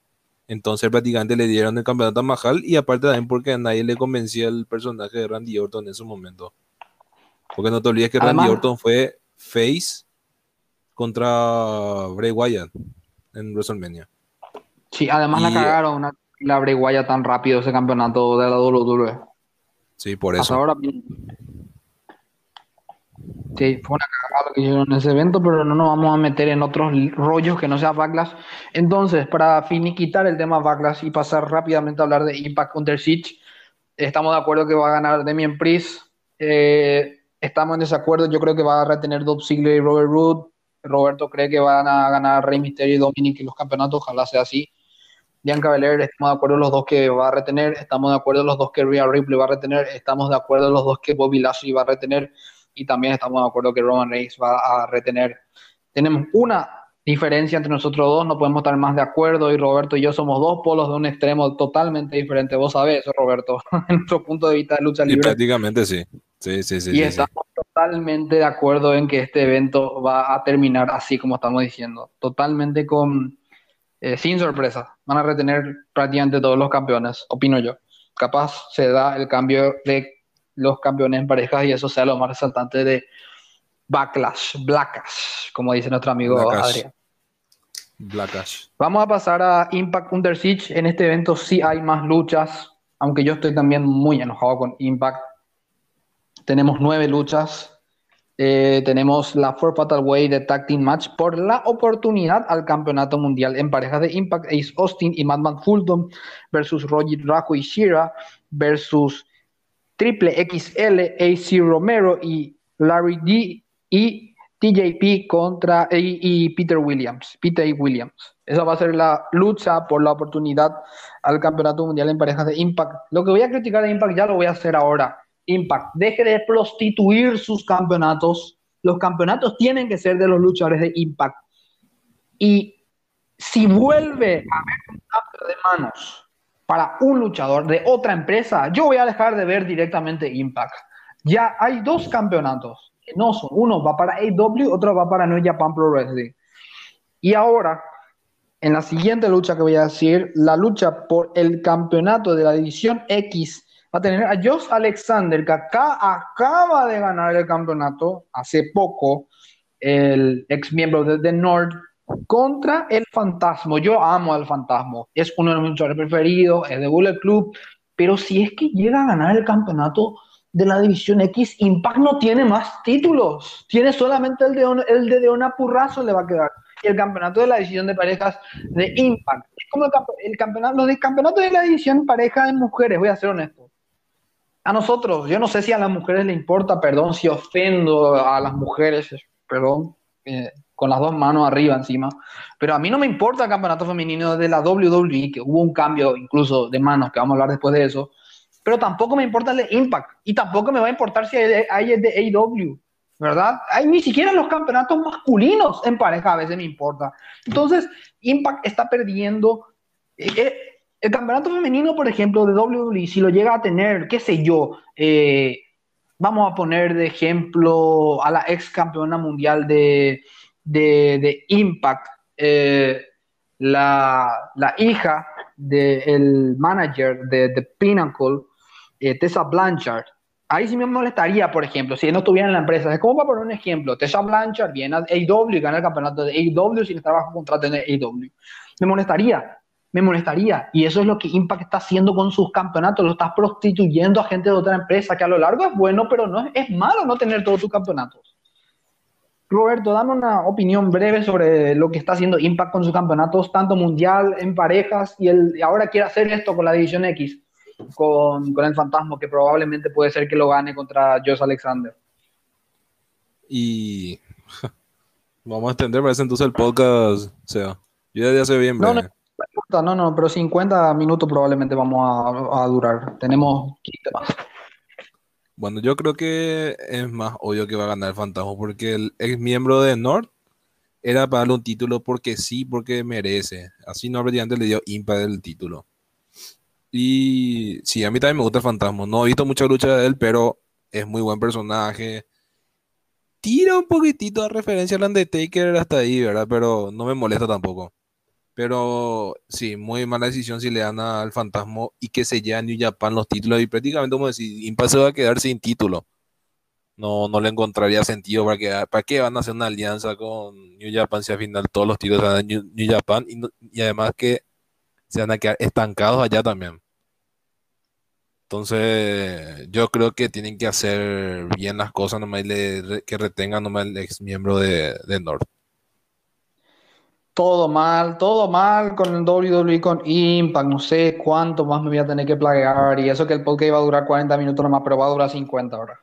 Entonces prácticamente le dieron el campeonato a Mahal y aparte también porque a nadie le convencía el personaje de Randy Orton en ese momento. Porque no te olvides que Randy Orton fue face contra Bray Wyatt en WrestleMania. Sí, además la cagaron. Una la breguaya tan rápido ese campeonato de la WWE. Sí, por eso. ahora Sí, fue una cagada lo que hicieron en ese evento, pero no nos vamos a meter en otros rollos que no sea Backlash. Entonces, para finiquitar el tema Backlash y pasar rápidamente a hablar de Impact Under Siege, estamos de acuerdo que va a ganar Demian Priest. Eh, estamos en desacuerdo, yo creo que va a retener Dolph Ziggler y Robert Roode. Roberto cree que van a ganar Rey Mysterio y Dominic en los campeonatos, ojalá sea así. Bianca Belair, estamos de acuerdo los dos que va a retener, estamos de acuerdo los dos que Rhea Ripley va a retener, estamos de acuerdo los dos que Bobby Lashley va a retener y también estamos de acuerdo que Roman Reigns va a retener. Tenemos una diferencia entre nosotros dos, no podemos estar más de acuerdo y Roberto y yo somos dos polos de un extremo totalmente diferente. Vos sabés eso, Roberto, en nuestro punto de vista de lucha libre. Y prácticamente sí. Sí, sí, sí. Y estamos totalmente de acuerdo en que este evento va a terminar así como estamos diciendo. Totalmente con eh, sin sorpresa. Van a retener prácticamente todos los campeones, opino yo. Capaz se da el cambio de los campeones en parejas y eso sea lo más resaltante de Backlash, Blackash, como dice nuestro amigo Adrián. Blackash. Vamos a pasar a Impact Under Siege. En este evento sí hay más luchas, aunque yo estoy también muy enojado con Impact. Tenemos nueve luchas, eh, tenemos la Four Fatal Way de Tag Team Match por la oportunidad al campeonato mundial en parejas de Impact Ace Austin y Madman Fulton versus Roger Rajo y Shira versus Triple XL AC Romero y Larry D y TJP contra y, Peter Williams, Peter Williams. Esa va a ser la lucha por la oportunidad al campeonato mundial en parejas de Impact. Lo que voy a criticar de Impact ya lo voy a hacer ahora Impact deje de prostituir sus campeonatos. Los campeonatos tienen que ser de los luchadores de Impact. Y si vuelve a haber un cambio de manos para un luchador de otra empresa, yo voy a dejar de ver directamente Impact. Ya hay dos campeonatos no son. Uno va para AW, otro va para New Japan Pro Wrestling. Y ahora, en la siguiente lucha que voy a decir, la lucha por el campeonato de la división X va a tener a Josh Alexander, que acá acaba de ganar el campeonato hace poco, el ex miembro de The North, contra el Fantasma. Yo amo al Fantasma, es uno de mis luchadores preferidos, es de Bullet Club, pero si es que llega a ganar el campeonato de la División X, Impact no tiene más títulos, tiene solamente el de, el de Deona Purrazo le va a quedar. Y el campeonato de la división de parejas de Impact. Es como el, campeonato, los de campeonato de la división pareja de mujeres, voy a ser honesto. A nosotros, yo no sé si a las mujeres les importa, perdón si ofendo a las mujeres, perdón, eh, con las dos manos arriba encima. Pero a mí no me importa el campeonato femenino de la WWE, que hubo un cambio incluso de manos, que vamos a hablar después de eso. Pero tampoco me importa el Impact. Y tampoco me va a importar si hay el de AEW. ¿Verdad? Hay ni siquiera los campeonatos masculinos en pareja a veces me importa. Entonces, Impact está perdiendo. Eh, eh, el campeonato femenino, por ejemplo, de WWE, si lo llega a tener, qué sé yo, eh, vamos a poner de ejemplo a la ex campeona mundial de, de, Impact, eh, la, hija del manager de, Pinnacle, eh, Tessa Blanchard. Ahí sí me molestaría, por ejemplo, si no estuviera en la empresa. ¿Cómo va a poner un ejemplo? Tessa Blanchard viene a AEW gana el campeonato de AEW sin estar bajo contrato en AEW. Me molestaría, me molestaría. Y eso es lo que Impact está haciendo con sus campeonatos. Lo estás prostituyendo a gente de otra empresa, que a lo largo es bueno, pero no es, es malo no tener todos tus campeonatos. Roberto, dame una opinión breve sobre lo que está haciendo Impact con sus campeonatos, tanto mundial, en parejas, y, el, ahora quiere hacer esto con la División X, con, el Fantasma, que probablemente puede ser que lo gane contra Josh Alexander. Y vamos a extender, parece entonces el podcast, o sea, yo ya sé bien. No, no, no, no, pero 50 minutos probablemente vamos a, durar. Tenemos 15 más. Bueno, yo creo que es más obvio que va a ganar el Fantasma porque el ex miembro de North era para darle un título porque sí, porque merece. Así no antes le dio impact el título. Y sí, a mí también me gusta el Fantasma. No he visto mucha lucha de él, pero es muy buen personaje. Tira un poquitito de referencia al Undertaker hasta ahí, ¿verdad? Pero no me molesta tampoco. Pero sí, muy mala decisión si le dan al Fantasma y que se lleva a New Japan los títulos. Y prácticamente, como decir, Impact se va a quedar sin título. No, no le encontraría sentido para que qué van a hacer una alianza con New Japan si al final todos los títulos van a New, Japan y, además que se van a quedar estancados allá también. Entonces, yo creo que tienen que hacer bien las cosas, nomás que retengan nomás el ex miembro de North todo mal, todo mal con el WWE, con Impact, no sé cuánto más me voy a tener que plaguear y eso que el podcast iba a durar 40 minutos nomás, pero va a durar 50 horas.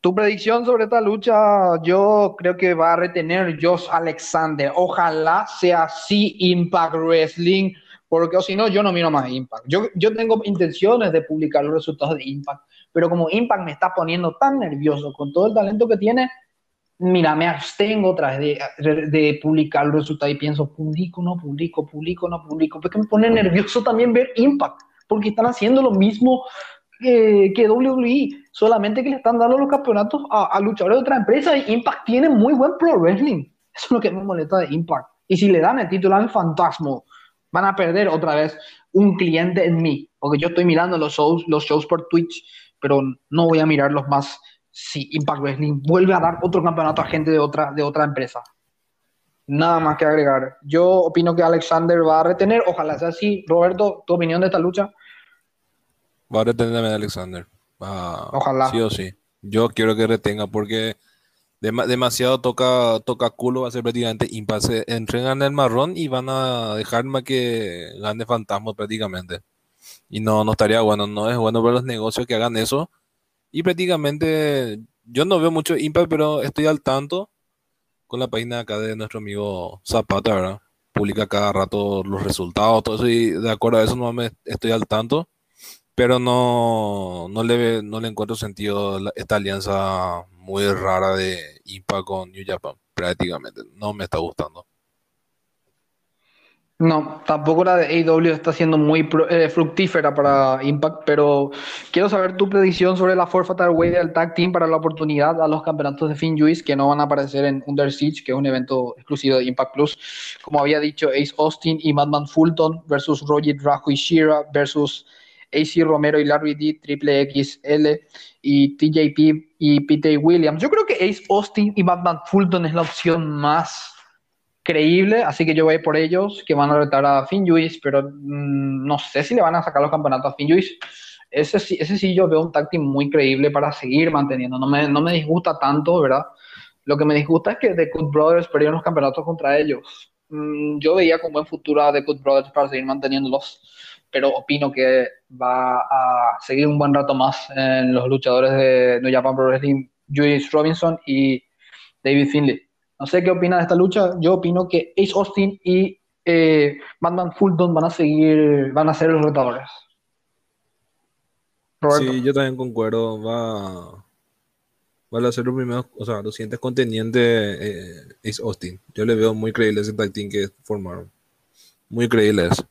Tu predicción sobre esta lucha, yo creo que va a retener Josh Alexander. Ojalá sea así Impact Wrestling, porque si no, yo no miro más Impact. Yo, yo tengo intenciones de publicar los resultados de Impact, pero como Impact me está poniendo tan nervioso con todo el talento que tiene, mira, me abstengo otra vez de, publicar los resultados y pienso, publico, no publico, publico, no publico, porque me pone nervioso también ver Impact, porque están haciendo lo mismo que, que WWE, solamente que le están dando los campeonatos a, luchadores de otra empresa y Impact tiene muy buen pro wrestling. Eso es lo que me molesta de Impact. Y si le dan el título al Fantasma, van a perder otra vez un cliente en mí, porque yo estoy mirando los shows, los shows por Twitch, pero no voy a mirarlos más si Impact Wrestling vuelve a dar otro campeonato a gente de otra, de otra empresa. Nada más que agregar. Yo opino que Alexander va a retener, ojalá sea así. Roberto, ¿tu opinión de esta lucha? Va a retener a Alexander. ojalá. Sí o sí. Yo quiero que retenga porque demasiado toca, toca culo, va a ser prácticamente impasse. Entregan el marrón y van a dejarme que gane fantasma prácticamente. Y no, no estaría bueno, no es bueno para los negocios que hagan eso y prácticamente yo no veo mucho Impact, pero estoy al tanto con la página acá de nuestro amigo Zapata, ¿verdad? Publica cada rato los resultados, todo eso, y de acuerdo a eso no me estoy al tanto, pero no, no, le, no le encuentro sentido esta alianza muy rara de Impact con New Japan, prácticamente. No me está gustando. No, tampoco la de AEW está siendo muy eh, fructífera para Impact, pero quiero saber tu predicción sobre la Fatal Way del Tag Team para la oportunidad a los campeonatos de Finn Juice que no van a aparecer en Under Siege, que es un evento exclusivo de Impact Plus. Como había dicho, Ace Austin y Madman Fulton versus Roger Rajo y Shira versus AC Romero y Larry D, Triple XL y TJP y Pete Williams. Yo creo que Ace Austin y Batman Fulton es la opción más creíble, así que yo voy por ellos, que van a retar a Finn pero mm, no sé si le van a sacar los campeonatos a Finn Ese, ese sí yo veo un táctil muy creíble para seguir manteniendo, no me, no me disgusta tanto, ¿verdad? Lo que me disgusta es que The Good Brothers perdieron los campeonatos contra ellos. Mm, yo veía con buen futuro a The Good Brothers para seguir manteniéndolos, pero opino que va a seguir un buen rato más en los luchadores de New Japan Pro Wrestling, Julius Robinson y David Finley. No sé qué opina de esta lucha. Yo opino que Ace Austin y eh, Batman Fulton van a seguir, van a ser los retadores. Sí, yo también concuerdo. Va, va a ser los primeros, o sea, los siguientes contendientes eh, Ace Austin. Yo le veo muy creíble ese tag team que formaron. Muy creíble eso.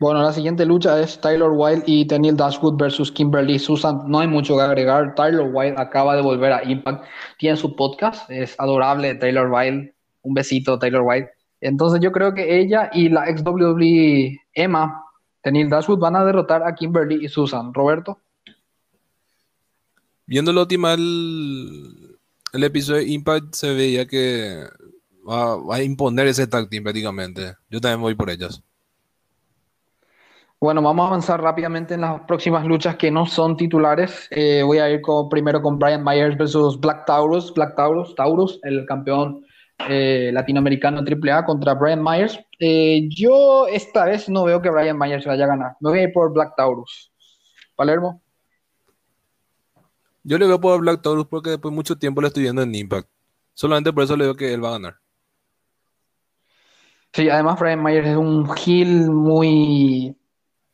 Bueno, la siguiente lucha es Tyler Wilde y Daniel Dashwood versus Kimberly Susan. No hay mucho que agregar. Tyler Wilde acaba de volver a Impact. Tiene su podcast. Es adorable Taylor Wilde. Un besito, Taylor Wilde. Entonces yo creo que ella y la ex WWE Emma, Daniel Dashwood, van a derrotar a Kimberly y Susan. Roberto. Viendo la última el, el episodio de Impact se veía que va, va a imponer ese tag team prácticamente. Yo también voy por ellas. Bueno, vamos a avanzar rápidamente en las próximas luchas que no son titulares. Eh, voy a ir primero con Brian Myers versus Black Taurus. Black Taurus, Taurus el campeón eh, latinoamericano AAA contra Brian Myers. Eh, yo esta vez no veo que Brian Myers vaya a ganar. Me voy a ir por Black Taurus. Palermo. Yo le veo por Black Taurus porque después de mucho tiempo le estoy viendo en Impact. Solamente por eso le veo que él va a ganar. Sí, además Brian Myers es un heel muy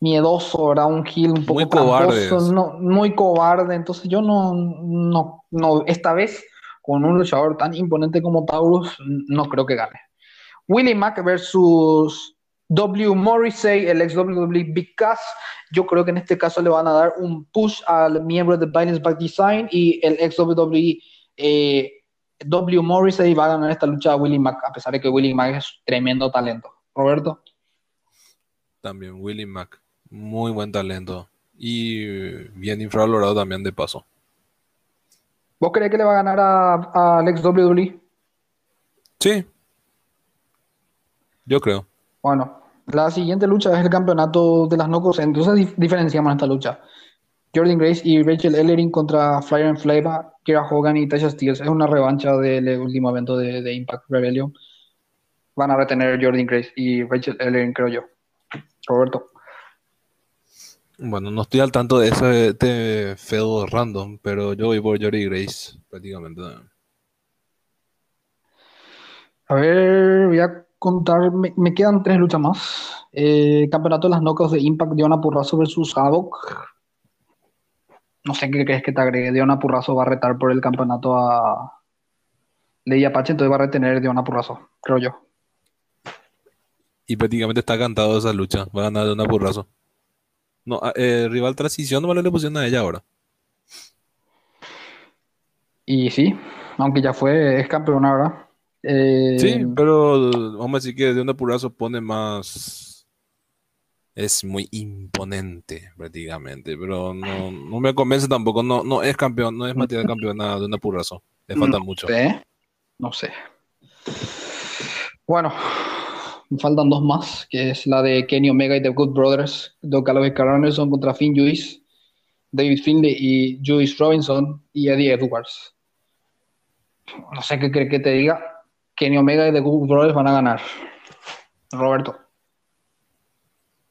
miedoso, era un heel un poco muy cobarde. No, muy cobarde. Entonces yo no, no, no, esta vez con un luchador tan imponente como Taurus, no creo que gane. Willie Mack versus W. Morrissey, el ex WWE Big Cass. Yo creo que en este caso le van a dar un push al miembro de Violence Back Design y el ex WWE eh, W. Morrissey va a ganar esta lucha a Willie Mack, a pesar de que Willie Mack es tremendo talento. Roberto. También Willie Mack. Muy buen talento. Y bien infravalorado también de paso. ¿Vos crees que le va a ganar a, Alex WWE? Sí. Yo creo. Bueno, la siguiente lucha es el campeonato de las nocos. Entonces diferenciamos esta lucha. Jordan Grace y Rachel Ellering contra Flyer and Flava, Kira Hogan y Tasha Steele. Es una revancha del último evento de, de, Impact Rebellion. Van a retener Jordan Grace y Rachel Ellering, creo yo. Roberto. Bueno, no estoy al tanto de ese feudo random, pero yo voy por Jory Grace prácticamente. A ver, voy a contar, me, quedan tres luchas más. Eh, campeonato de las knockouts de Impact, Diona Purrazo versus Havoc. No sé qué crees que te agregue. Diona Purrazo va a retar por el campeonato a Ley Apache, entonces va a retener Diona Purrazo, creo yo. Y prácticamente está cantado esa lucha. Va a ganar Diona Purrazo. No, ah, eh, rival transición, no me le pusieron a ella ahora. Y sí, aunque ya fue, es campeona ahora. Eh, sí, pero vamos a decir que de un apurazo pone más. Es muy imponente, prácticamente. Pero no, me convence tampoco. No, no es campeón, no es materia de campeona de un apurazo. Le falta mucho. No sé. Bueno, faltan dos más, que es la de Kenny Omega y The Good Brothers, Doug Galloway Anderson contra Finn Lewis, David Finley y Juice Robinson y Eddie Edwards. No sé qué cree que te diga. Kenny Omega y The Good Brothers van a ganar. Roberto.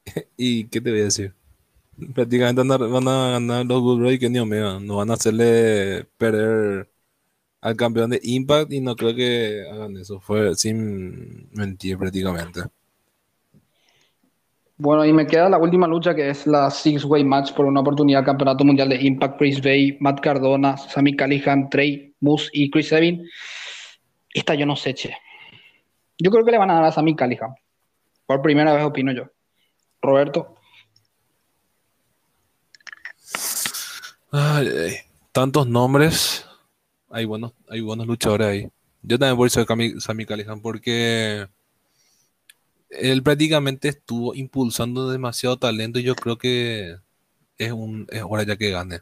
¿Y qué te voy a decir? Prácticamente van a ganar los Good Brothers y Kenny Omega. No van a hacerle perder al campeón de Impact y no creo que hagan eso. Fue sin mentir prácticamente. Bueno, y me queda la última lucha que es la Six Way Match por una oportunidad al Campeonato Mundial de Impact. Chris Bay, Matt Cardona, Sammy Callihan, Trey, Moose y Chris Evin. Esta yo no sé, che. Yo creo que le van a dar a Sammy Callihan. Por primera vez opino yo. Roberto. Ay, tantos nombres hay buenos, hay buenos luchadores ahí. Yo también voy a ser Sammy Callihan porque él prácticamente estuvo impulsando demasiado talento y yo creo que es, un, es hora ya que gane.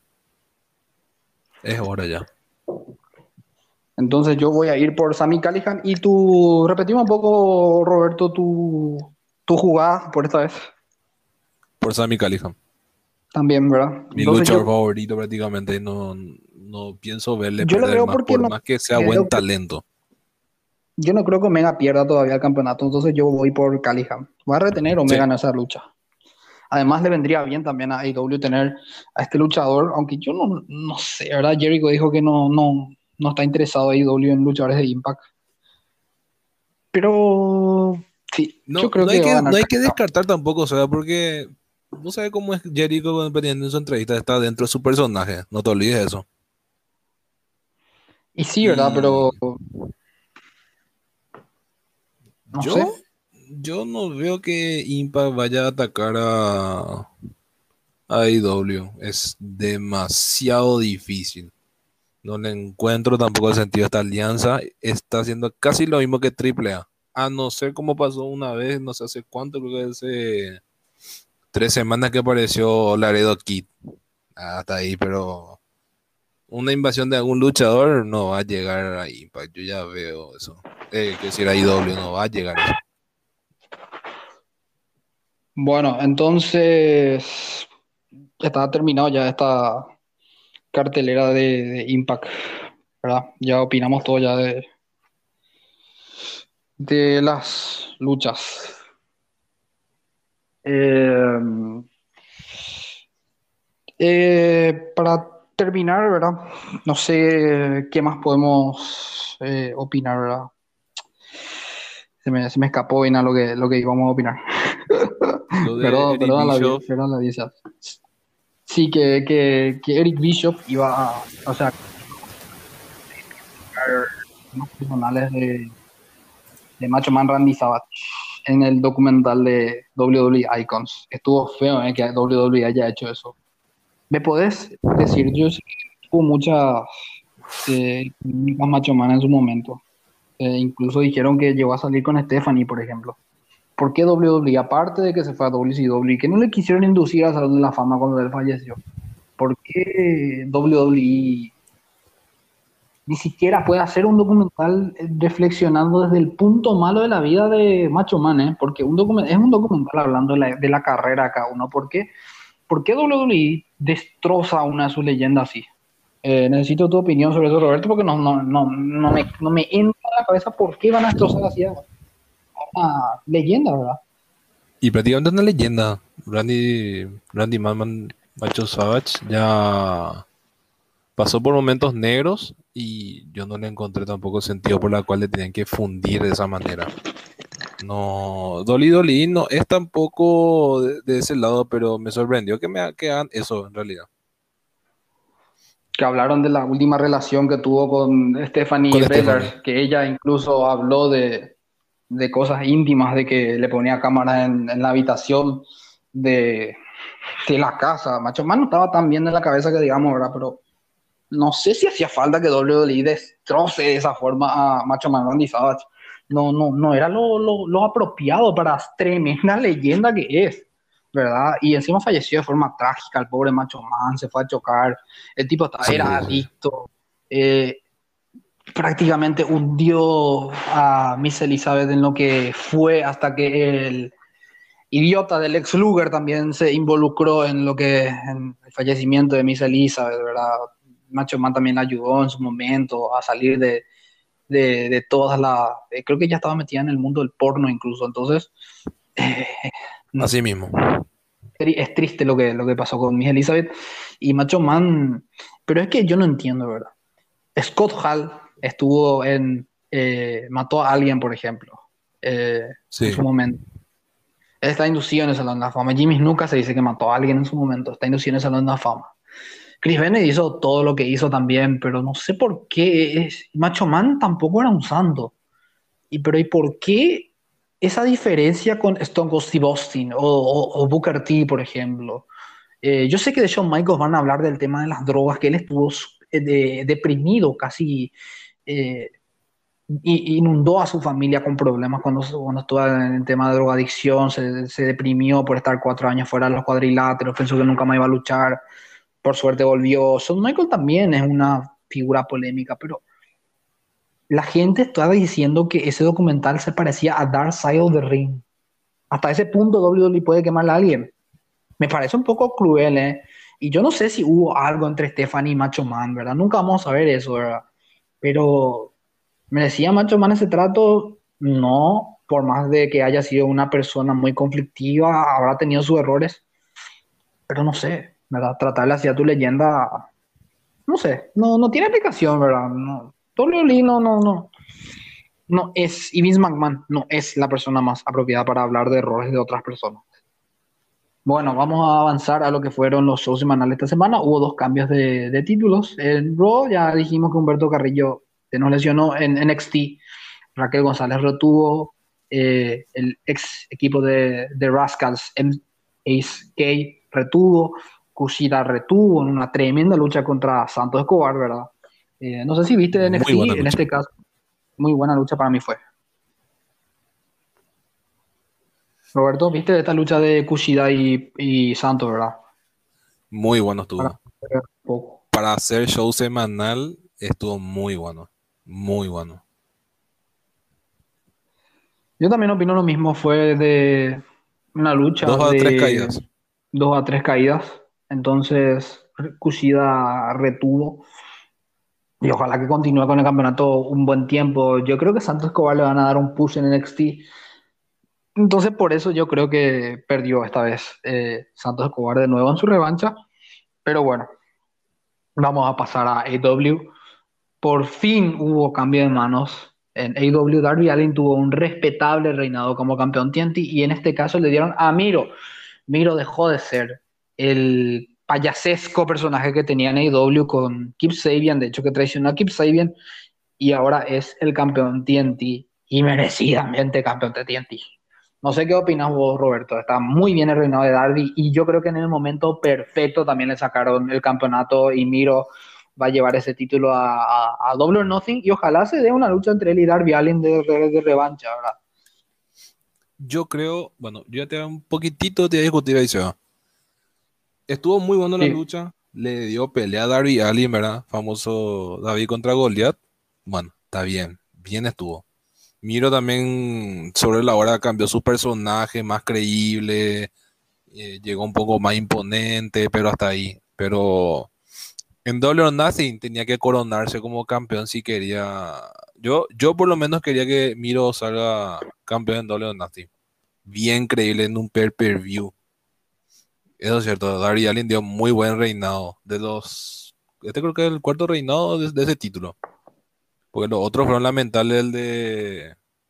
Es hora ya. Entonces yo voy a ir por Sammy Callihan y tú, repetimos un poco, Roberto, tu, tu jugada por esta vez. Por Sammy Callihan. También, ¿verdad? Mi luchador favorito prácticamente, no, no pienso verle yo perder más por más que sea buen talento. Yo no creo que Omega pierda todavía el campeonato, entonces yo voy por Callihan. Va a retener Omega en esa lucha. Además le vendría bien también a AEW tener a este luchador, aunque yo no, no sé, ¿verdad? Jericho dijo que no, no, no está interesado AEW en luchadores de Impact. Pero sí, no, yo creo que, hay que no hay que descartar tampoco, o sea, porque no sabes cómo es Jericho dependiendo en su entrevista, está dentro de su personaje, no te olvides eso. Y sí, ¿verdad? Pero yo, yo no veo que Impact vaya a atacar a, a IW. Es demasiado difícil. No le encuentro tampoco el sentido a esta alianza. Está haciendo casi lo mismo que AAA. A no ser como pasó una vez, no sé hace cuánto, creo que hace tres semanas que apareció Laredo Kid. Hasta ahí, pero una invasión de algún luchador no va a llegar a Impact. Yo ya veo eso eh, que si era IW no va a llegar. Bueno, entonces está terminado ya esta cartelera de, Impact, ¿verdad? Ya opinamos todo ya de, de las luchas. Eh, eh, para terminar, ¿verdad? No sé qué más podemos eh, opinar, ¿verdad? se me, se me escapó bien a lo que, lo que íbamos a opinar. perdón, perdón, la, perdón la visa. Sí, que, que, que, Eric Bishop iba a, o sea, personales de, de Macho Man Randy Savage en el documental de WWE Icons. Estuvo feo eh, que WWE haya hecho eso. ¿Me podés decir, yo hubo muchas eh, Macho Man en su momento eh, incluso dijeron que llegó a salir con Stephanie, por ejemplo. ¿Por qué WWE? Aparte de que se fue a WCW, que no le quisieron inducir a Salón de la Fama cuando él falleció. ¿Por qué WWE ni siquiera puede hacer un documental reflexionando desde el punto malo de la vida de Macho Man? Eh? Porque un es un documental hablando de la, de carrera cada uno. ¿Por qué? ¿Por qué WWE destroza una de sus leyendas así? Eh, necesito tu opinión sobre eso, Roberto, porque no, no, no, no, me, no me entra en la cabeza por qué van a destrozar así a una leyenda, ¿verdad? Y prácticamente una leyenda. Randy, Randy Manman, Macho Savage, ya pasó por momentos negros y yo no le encontré tampoco sentido por la cual le tenían que fundir de esa manera. No, Dolly Dolly no es tampoco de, de ese lado, pero me sorprendió que me que hagan eso en realidad que hablaron de la última relación que tuvo con Stephanie Breller, que ella incluso habló de, de, cosas íntimas, de que le ponía cámaras en, en la habitación de, de, la casa. Macho Man no estaba tan bien en la cabeza que digamos, ¿verdad? Pero no sé si hacía falta que WWE destroce de esa forma a Macho Man Randy Savage. No, no, no era lo, lo, lo apropiado para tremenda leyenda que es. ¿verdad? Y encima falleció de forma trágica, el pobre Macho Man se fue a chocar, el tipo era adicto, eh, prácticamente hundió a Miss Elizabeth en lo que fue hasta que el idiota del ex Luger también se involucró en lo que, en el fallecimiento de Miss Elizabeth, ¿verdad? Macho Man también ayudó en su momento a salir de, de, todas las... Eh, creo que ya estaba metida en el mundo del porno incluso, entonces... Eh, Así mismo. Es triste lo que, lo que pasó con Miss Elizabeth y Macho Man, pero es que yo no entiendo, ¿verdad? Scott Hall estuvo en. Eh, mató a alguien, por ejemplo, eh, en su momento. está inducido en el Salón de la Fama. Jimmy nunca se dice que mató a alguien en su momento, está inducido en el Salón de la Fama. Chris Bennett hizo todo lo que hizo también, pero no sé por qué. Macho Man tampoco era un santo. Y, pero ¿y por qué esa diferencia con Stone Cold Steve Austin o, Booker T, por ejemplo. Eh, yo sé que de Shawn Michaels van a hablar del tema de las drogas, que él estuvo eh, deprimido, casi eh, inundó a su familia con problemas cuando, cuando estuvo en el tema de drogadicción, se, se, deprimió por estar cuatro años fuera de los cuadriláteros, pensó que nunca más iba a luchar, por suerte volvió. Son Michael también es una figura polémica, pero la gente estaba diciendo que ese documental se parecía a Dark Side of the Ring. Hasta ese punto WWE puede quemar a alguien. Me parece un poco cruel, ¿eh? Y yo no sé si hubo algo entre Stephanie y Macho Man, ¿verdad? Nunca vamos a saber eso, ¿verdad? Pero ¿merecía Macho Man ese trato? No, por más de que haya sido una persona muy conflictiva, habrá tenido sus errores. Pero no sé, ¿verdad? Tratarle así a tu leyenda, no sé, no, no tiene aplicación, ¿verdad? No, no, no, no. No es, y Vince McMahon no es la persona más apropiada para hablar de errores de otras personas. Bueno, vamos a avanzar a lo que fueron los shows semanales esta semana. Hubo dos cambios de, títulos. En Raw ya dijimos que Humberto Carrillo se nos lesionó en NXT. Raquel González retuvo. Eh, el ex equipo de, de Rascals, Ace K, retuvo. Kushida retuvo en una tremenda lucha contra Santos Escobar, ¿verdad? Eh, no sé si viste NXT, en este caso, muy buena lucha para mí fue. Roberto, ¿viste esta lucha de Kushida y, Santos, verdad? Muy bueno estuvo. Para, hacer show semanal estuvo muy bueno. Muy bueno. Yo también opino lo mismo. Fue de una lucha. Dos a tres caídas. Dos a tres caídas. Entonces, Kushida retuvo. Y ojalá que continúe con el campeonato un buen tiempo. Yo creo que Santos Escobar le van a dar un push en NXT. Entonces, por eso yo creo que perdió esta vez eh, Santos Escobar de nuevo en su revancha. Pero bueno, vamos a pasar a AW. Por fin hubo cambio de manos. En AW, Darby Allin tuvo un respetable reinado como campeón TNT y en este caso le dieron a Miro. Miro dejó de ser el payasesco personaje que tenía en AEW con Kip Sabian, de hecho que traicionó a Kip Sabian y ahora es el campeón TNT y merecidamente campeón de TNT. No sé qué opinas vos, Roberto. Está muy bien el reinado de Darby y yo creo que en el momento perfecto también le sacaron el campeonato y Miro va a llevar ese título a, a, Double or Nothing y ojalá se dé una lucha entre él y Darby Allin de, de, revancha, ¿verdad? Yo creo, bueno, yo ya te un poquitito discutir ahí, se Estuvo muy bueno la lucha. Le dio pelea a Darby Allin, ¿verdad? Famoso David contra Goliath. Bueno, está bien. Bien estuvo. Miro también sobre la hora cambió su personaje, más creíble. Eh, llegó un poco más imponente, pero hasta ahí. Pero en Double or Nothing tenía que coronarse como campeón si quería. Yo, yo por lo menos quería que Miro salga campeón en Double or Nothing. Bien creíble en un per-per-view. Eso es cierto, Darby Allin dio muy buen reinado. De los. Este creo que es el cuarto reinado de, ese título. Porque los otros fueron lamentables, el de.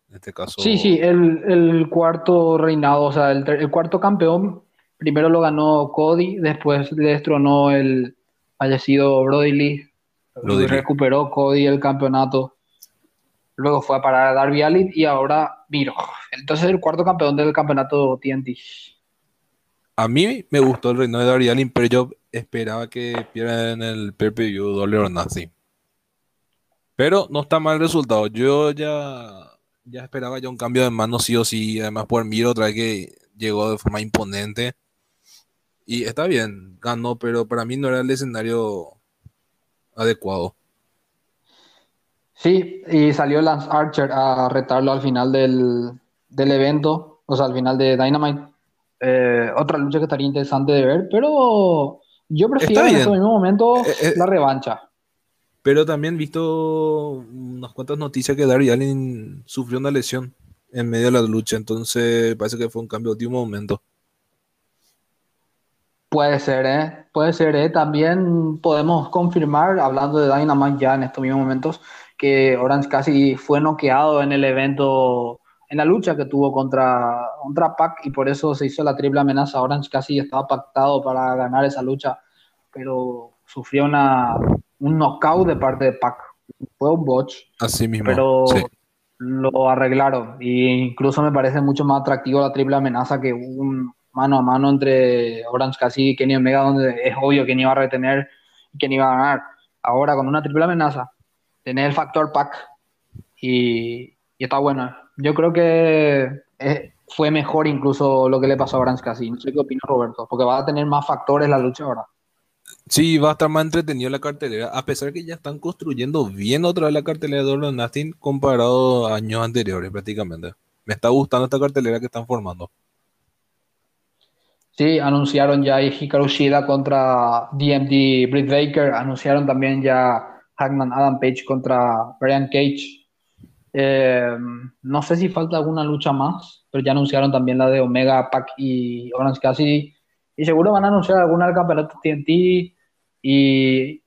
En este caso. Sí, sí, el, cuarto reinado, o sea, el, cuarto campeón. Primero lo ganó Cody, después le destronó el fallecido Brody Lee. Recuperó Cody el campeonato. Luego fue a parar a Darby Allin y ahora Miro. Entonces el cuarto campeón del campeonato TNT. A mí me gustó el reino de Darby Allin, pero yo esperaba que pierdan el PPU Dollar or Nothing. Pero no está mal el resultado. Yo ya, ya esperaba ya un cambio de mano sí o sí. Además por Miro otra vez que llegó de forma imponente. Y está bien, ganó, pero para mí no era el escenario adecuado. Sí, y salió Lance Archer a retarlo al final del, del evento, o sea, al final de Dynamite. Eh, otra lucha que estaría interesante de ver, pero yo prefiero en este mismo momento eh, eh, la revancha. Pero también visto unas cuantas noticias que Darby Allin sufrió una lesión en medio de la lucha, entonces parece que fue un cambio de último momento. Puede ser, ¿eh? Puede ser, ¿eh? También podemos confirmar, hablando de Dynamite ya en estos mismos momentos, que Orange casi fue noqueado en el evento en la lucha que tuvo contra, contra Pac y por eso se hizo la triple amenaza. Orange casi estaba pactado para ganar esa lucha, pero sufrió una, un knockout de parte de Pac. Fue un botch. Así mismo. Pero lo arreglaron. E incluso me parece mucho más atractivo la triple amenaza que un mano a mano entre Orange Cassidy y Kenny Omega, donde es obvio quién iba a retener y quién iba a ganar. Ahora con una triple amenaza, tener el factor Pac y, y está buena. Yo creo que eh, fue mejor incluso lo que le pasó a Brands casi. No sé qué opina Roberto, porque va a tener más factores la lucha ahora. Sí, va a estar más entretenido la cartelera, a pesar que ya están construyendo bien otra vez la cartelera de Double Nothing comparado a años anteriores prácticamente. Me está gustando esta cartelera que están formando. Sí, anunciaron ya Hikaru Shida contra DMD Britt Baker, anunciaron también ya Hackman Adam Page contra Brian Cage. Eh, no sé si falta alguna lucha más, pero ya anunciaron también la de Omega Pack y Orange Cassidy. Y seguro van a anunciar alguna del campeonato TNT y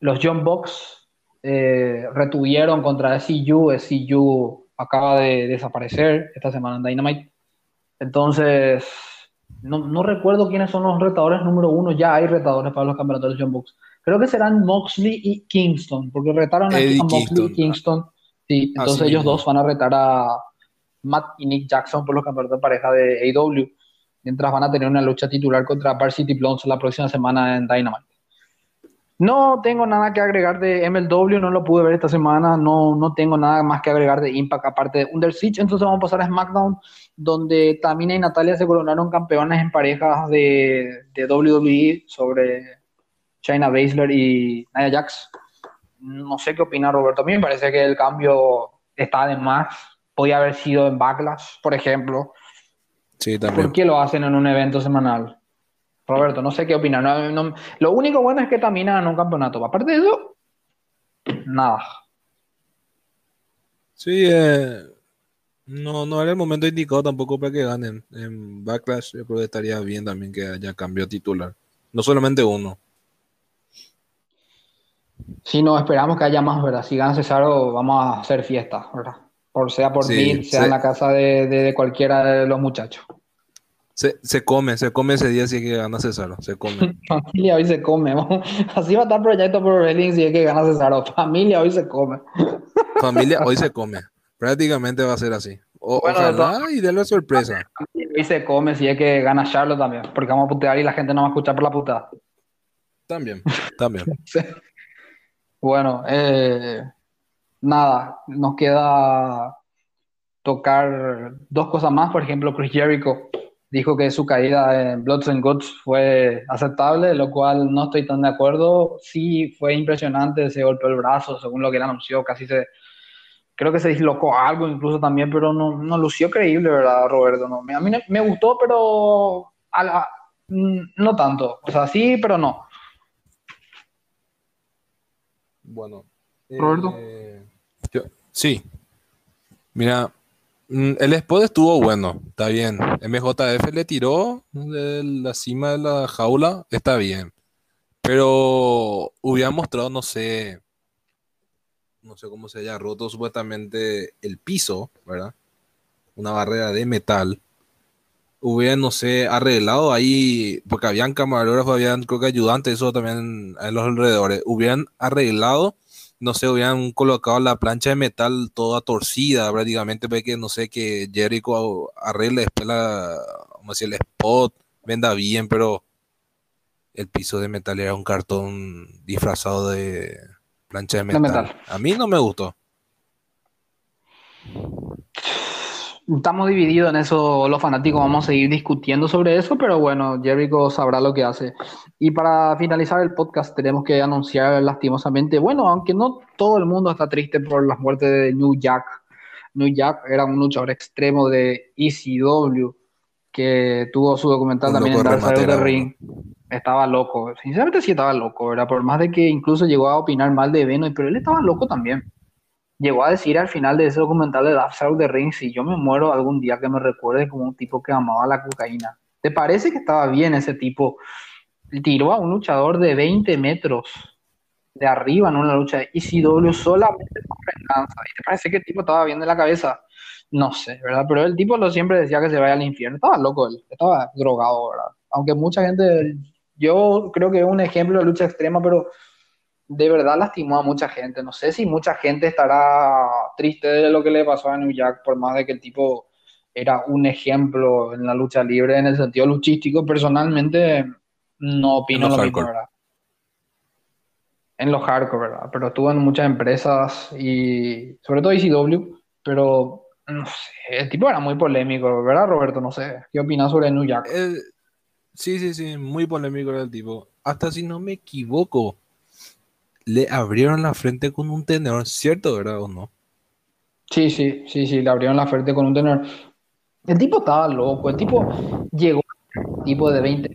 los John Box eh, retuvieron contra SCU. SCU acaba de desaparecer esta semana en Dynamite. Entonces, no, no, recuerdo quiénes son los retadores número uno. Ya hay retadores para los campeonatos de John Box. Creo que serán Moxley y Kingston, porque retaron a, Moxley y Kingston. Sí, entonces ellos dos van a retar a Matt y Nick Jackson por los campeonatos de pareja de AW mientras van a tener una lucha titular contra Varsity Blondes la próxima semana en Dynamite. No tengo nada que agregar de MLW, no lo pude ver esta semana, no, no tengo nada más que agregar de Impact aparte de Under Siege, entonces vamos a pasar a SmackDown, donde Tamina y Natalia se coronaron campeones en parejas de, de WWE sobre China Baszler y Nia Jax. No sé qué opina Roberto, a mí me parece que el cambio está de más, podía haber sido en Backlash, por ejemplo, ¿Por qué lo hacen en un evento semanal? Roberto, no sé qué opinas. lo único bueno es que Tamina en un campeonato. Aparte de eso, nada. Sí, eh, no, no era el momento indicado tampoco para que ganen. En Backlash yo creo que estaría bien también que haya cambio titular. No solamente uno. Si no, esperamos que haya más, ¿verdad? Si gana Cesaro, vamos a hacer fiesta, ¿verdad? por sea por ti, sea en la casa de, cualquiera de los muchachos. Se, se, come, se come ese día si es que gana Cesaro, se come. Familia hoy se come, así va a estar Proyecto por Wrestling si es que gana Cesaro. Familia hoy se come. Familia hoy se come, prácticamente va a ser así. O, ojalá y la sorpresa. Hoy se come si es que gana Charlotte también, porque vamos a putear y la gente no va a escuchar por la putada. También, también. Bueno, eh, nada, nos queda tocar dos cosas más. Por ejemplo, Chris Jericho dijo que su caída en Bloods and Guts fue aceptable, lo cual no estoy tan de acuerdo. Sí, fue impresionante, se golpeó el brazo, según lo que él anunció, casi se. Creo que se dislocó algo incluso también, pero no, no lució creíble, ¿verdad, Roberto? No, a mí me gustó, pero mm, no tanto. O sea, sí, pero no. Bueno. Roberto. Eh, sí. Mira, mm, el spot estuvo bueno, está bien. MJF le tiró de la cima de la jaula, está bien. Pero hubiera mostrado, no sé, no sé cómo se haya roto supuestamente el piso, ¿verdad? Una barrera de metal. Hubiera, no sé, arreglado ahí, porque habían camarógrafos, habían, creo que ayudantes, eso también en los alrededores. Hubieran arreglado no sé, hubieran colocado la plancha de metal toda torcida prácticamente para que, no sé, que Jericho arregle después la, como el spot, venda bien, pero el piso de metal era un cartón disfrazado de plancha de metal. A mí no me gustó estamos divididos en eso, los fanáticos vamos a seguir discutiendo sobre eso, pero bueno, Jericho sabrá lo que hace. Y para finalizar el podcast tenemos que anunciar lastimosamente, bueno, aunque no todo el mundo está triste por la muerte de New Jack. New Jack era un luchador extremo de ECW que tuvo su documental también en Dark Ring. Estaba loco, sinceramente sí estaba loco, ¿verdad? Por más de que incluso llegó a opinar mal de Benoit, pero él estaba loco también llegó a decir al final de ese documental de Side of the Ring, si yo me muero algún día que me recuerde como un tipo que amaba la cocaína. ¿Te parece que estaba bien ese tipo? Tiró a un luchador de 20 metros de arriba en una lucha de ECW solamente por venganza. ¿Y te parece que el tipo estaba bien de la cabeza? No sé, ¿verdad? Pero el tipo lo siempre decía que se vaya al infierno. Estaba loco él, estaba drogado, ¿verdad? Aunque mucha gente, yo creo que es un ejemplo de lucha extrema, pero de verdad lastimó a mucha gente. No sé si mucha gente estará triste de lo que le pasó a New Jack, por más de que el tipo era un ejemplo en la lucha libre en el sentido luchístico. Personalmente, no opino lo mismo, ¿verdad? en los hardcore, ¿verdad? Pero estuvo en muchas empresas y sobre todo ECW, pero no sé, el tipo era muy polémico, ¿verdad, Roberto? No sé, ¿qué opinas sobre New Jack? Eh, sí, sí, sí, muy polémico era el tipo. Hasta si no me equivoco, le abrieron la frente con un tenedor, ¿cierto, verdad o no? Sí, sí, sí, sí, le abrieron la frente con un tenedor. El tipo estaba loco, el tipo llegó, tipo de 20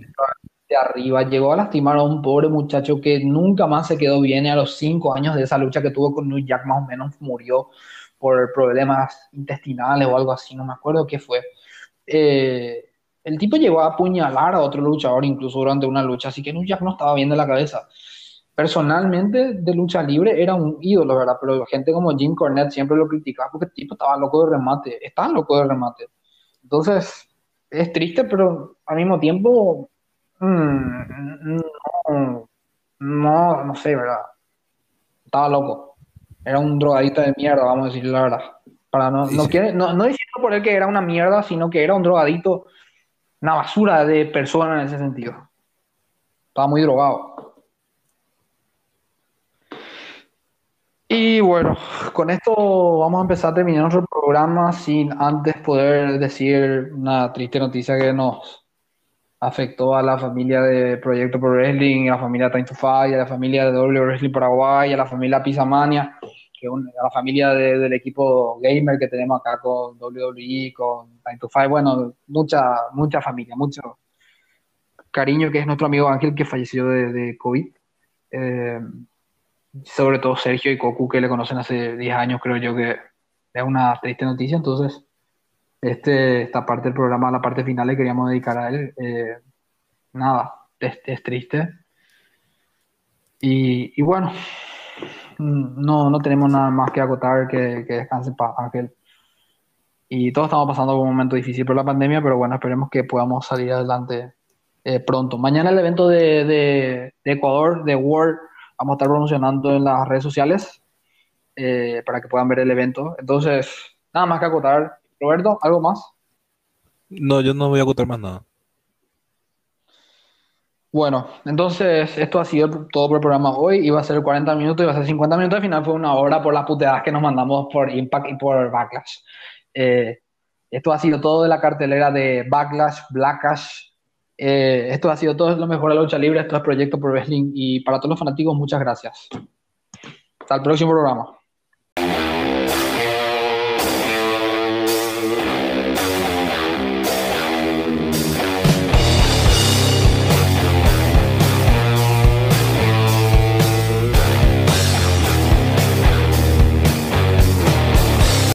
de arriba, llegó a lastimar a un pobre muchacho que nunca más se quedó bien a los 5 años de esa lucha que tuvo con New Jack más o menos murió por problemas intestinales o algo así, no me acuerdo qué fue. Eh, el tipo llegó a apuñalar a otro luchador incluso durante una lucha, así que New Jack no estaba bien de la cabeza. Personalmente, de lucha libre era un ídolo, ¿verdad? Pero gente como Jim Cornette siempre lo criticaba porque el tipo estaba loco de remate, estaba loco de remate. Entonces, es triste, pero al mismo tiempo, mm, no, no, no sé, ¿verdad? Estaba loco era un drogadito de mierda, vamos a decir la verdad. Para no, no, quiere, no, no diciendo por él que era una mierda, sino que era un drogadito, una basura de persona en ese sentido. Estaba muy drogado. Y bueno, con esto vamos a empezar a terminar nuestro programa sin antes poder decir una triste noticia que nos afectó a la familia de Proyecto Pro Wrestling, a la familia Time to Fight, a la familia de W Wrestling Paraguay, a la familia Pisamania que a la familia del equipo gamer que tenemos acá con WWE, con Time to Fight, bueno, mucha, mucha familia, mucho cariño que es nuestro amigo Ángel que falleció de, COVID. Eh, sobre todo Sergio y Cocu que le conocen hace 10 años, creo yo que es una triste noticia, entonces este, esta parte del programa, la parte final, le queríamos dedicar a él. Eh, nada, es, es triste. Y, y bueno, no, no tenemos nada más que acotar que, que descanse para Ángel. Y todos estamos pasando por un momento difícil por la pandemia, pero bueno, esperemos que podamos salir adelante eh, pronto. Mañana el evento de, de, Ecuador, de World, vamos a estar promocionando en las redes sociales eh, para que puedan ver el evento. Entonces, nada más que acotar. Roberto, ¿algo más? No, yo no voy a acotar más nada. Bueno, entonces esto ha sido todo por el programa hoy. Iba a ser 40 minutos, iba a ser 50 minutos. Al final fue una hora por las puteadas que nos mandamos por Impact y por Backlash. Eh, esto ha sido todo de la cartelera de Backlash, Blackash. Eh, esto ha sido todo lo mejor de la lucha libre. Esto es Proyecto Pro Wrestling. Y para todos los fanáticos, muchas gracias. Hasta el próximo programa.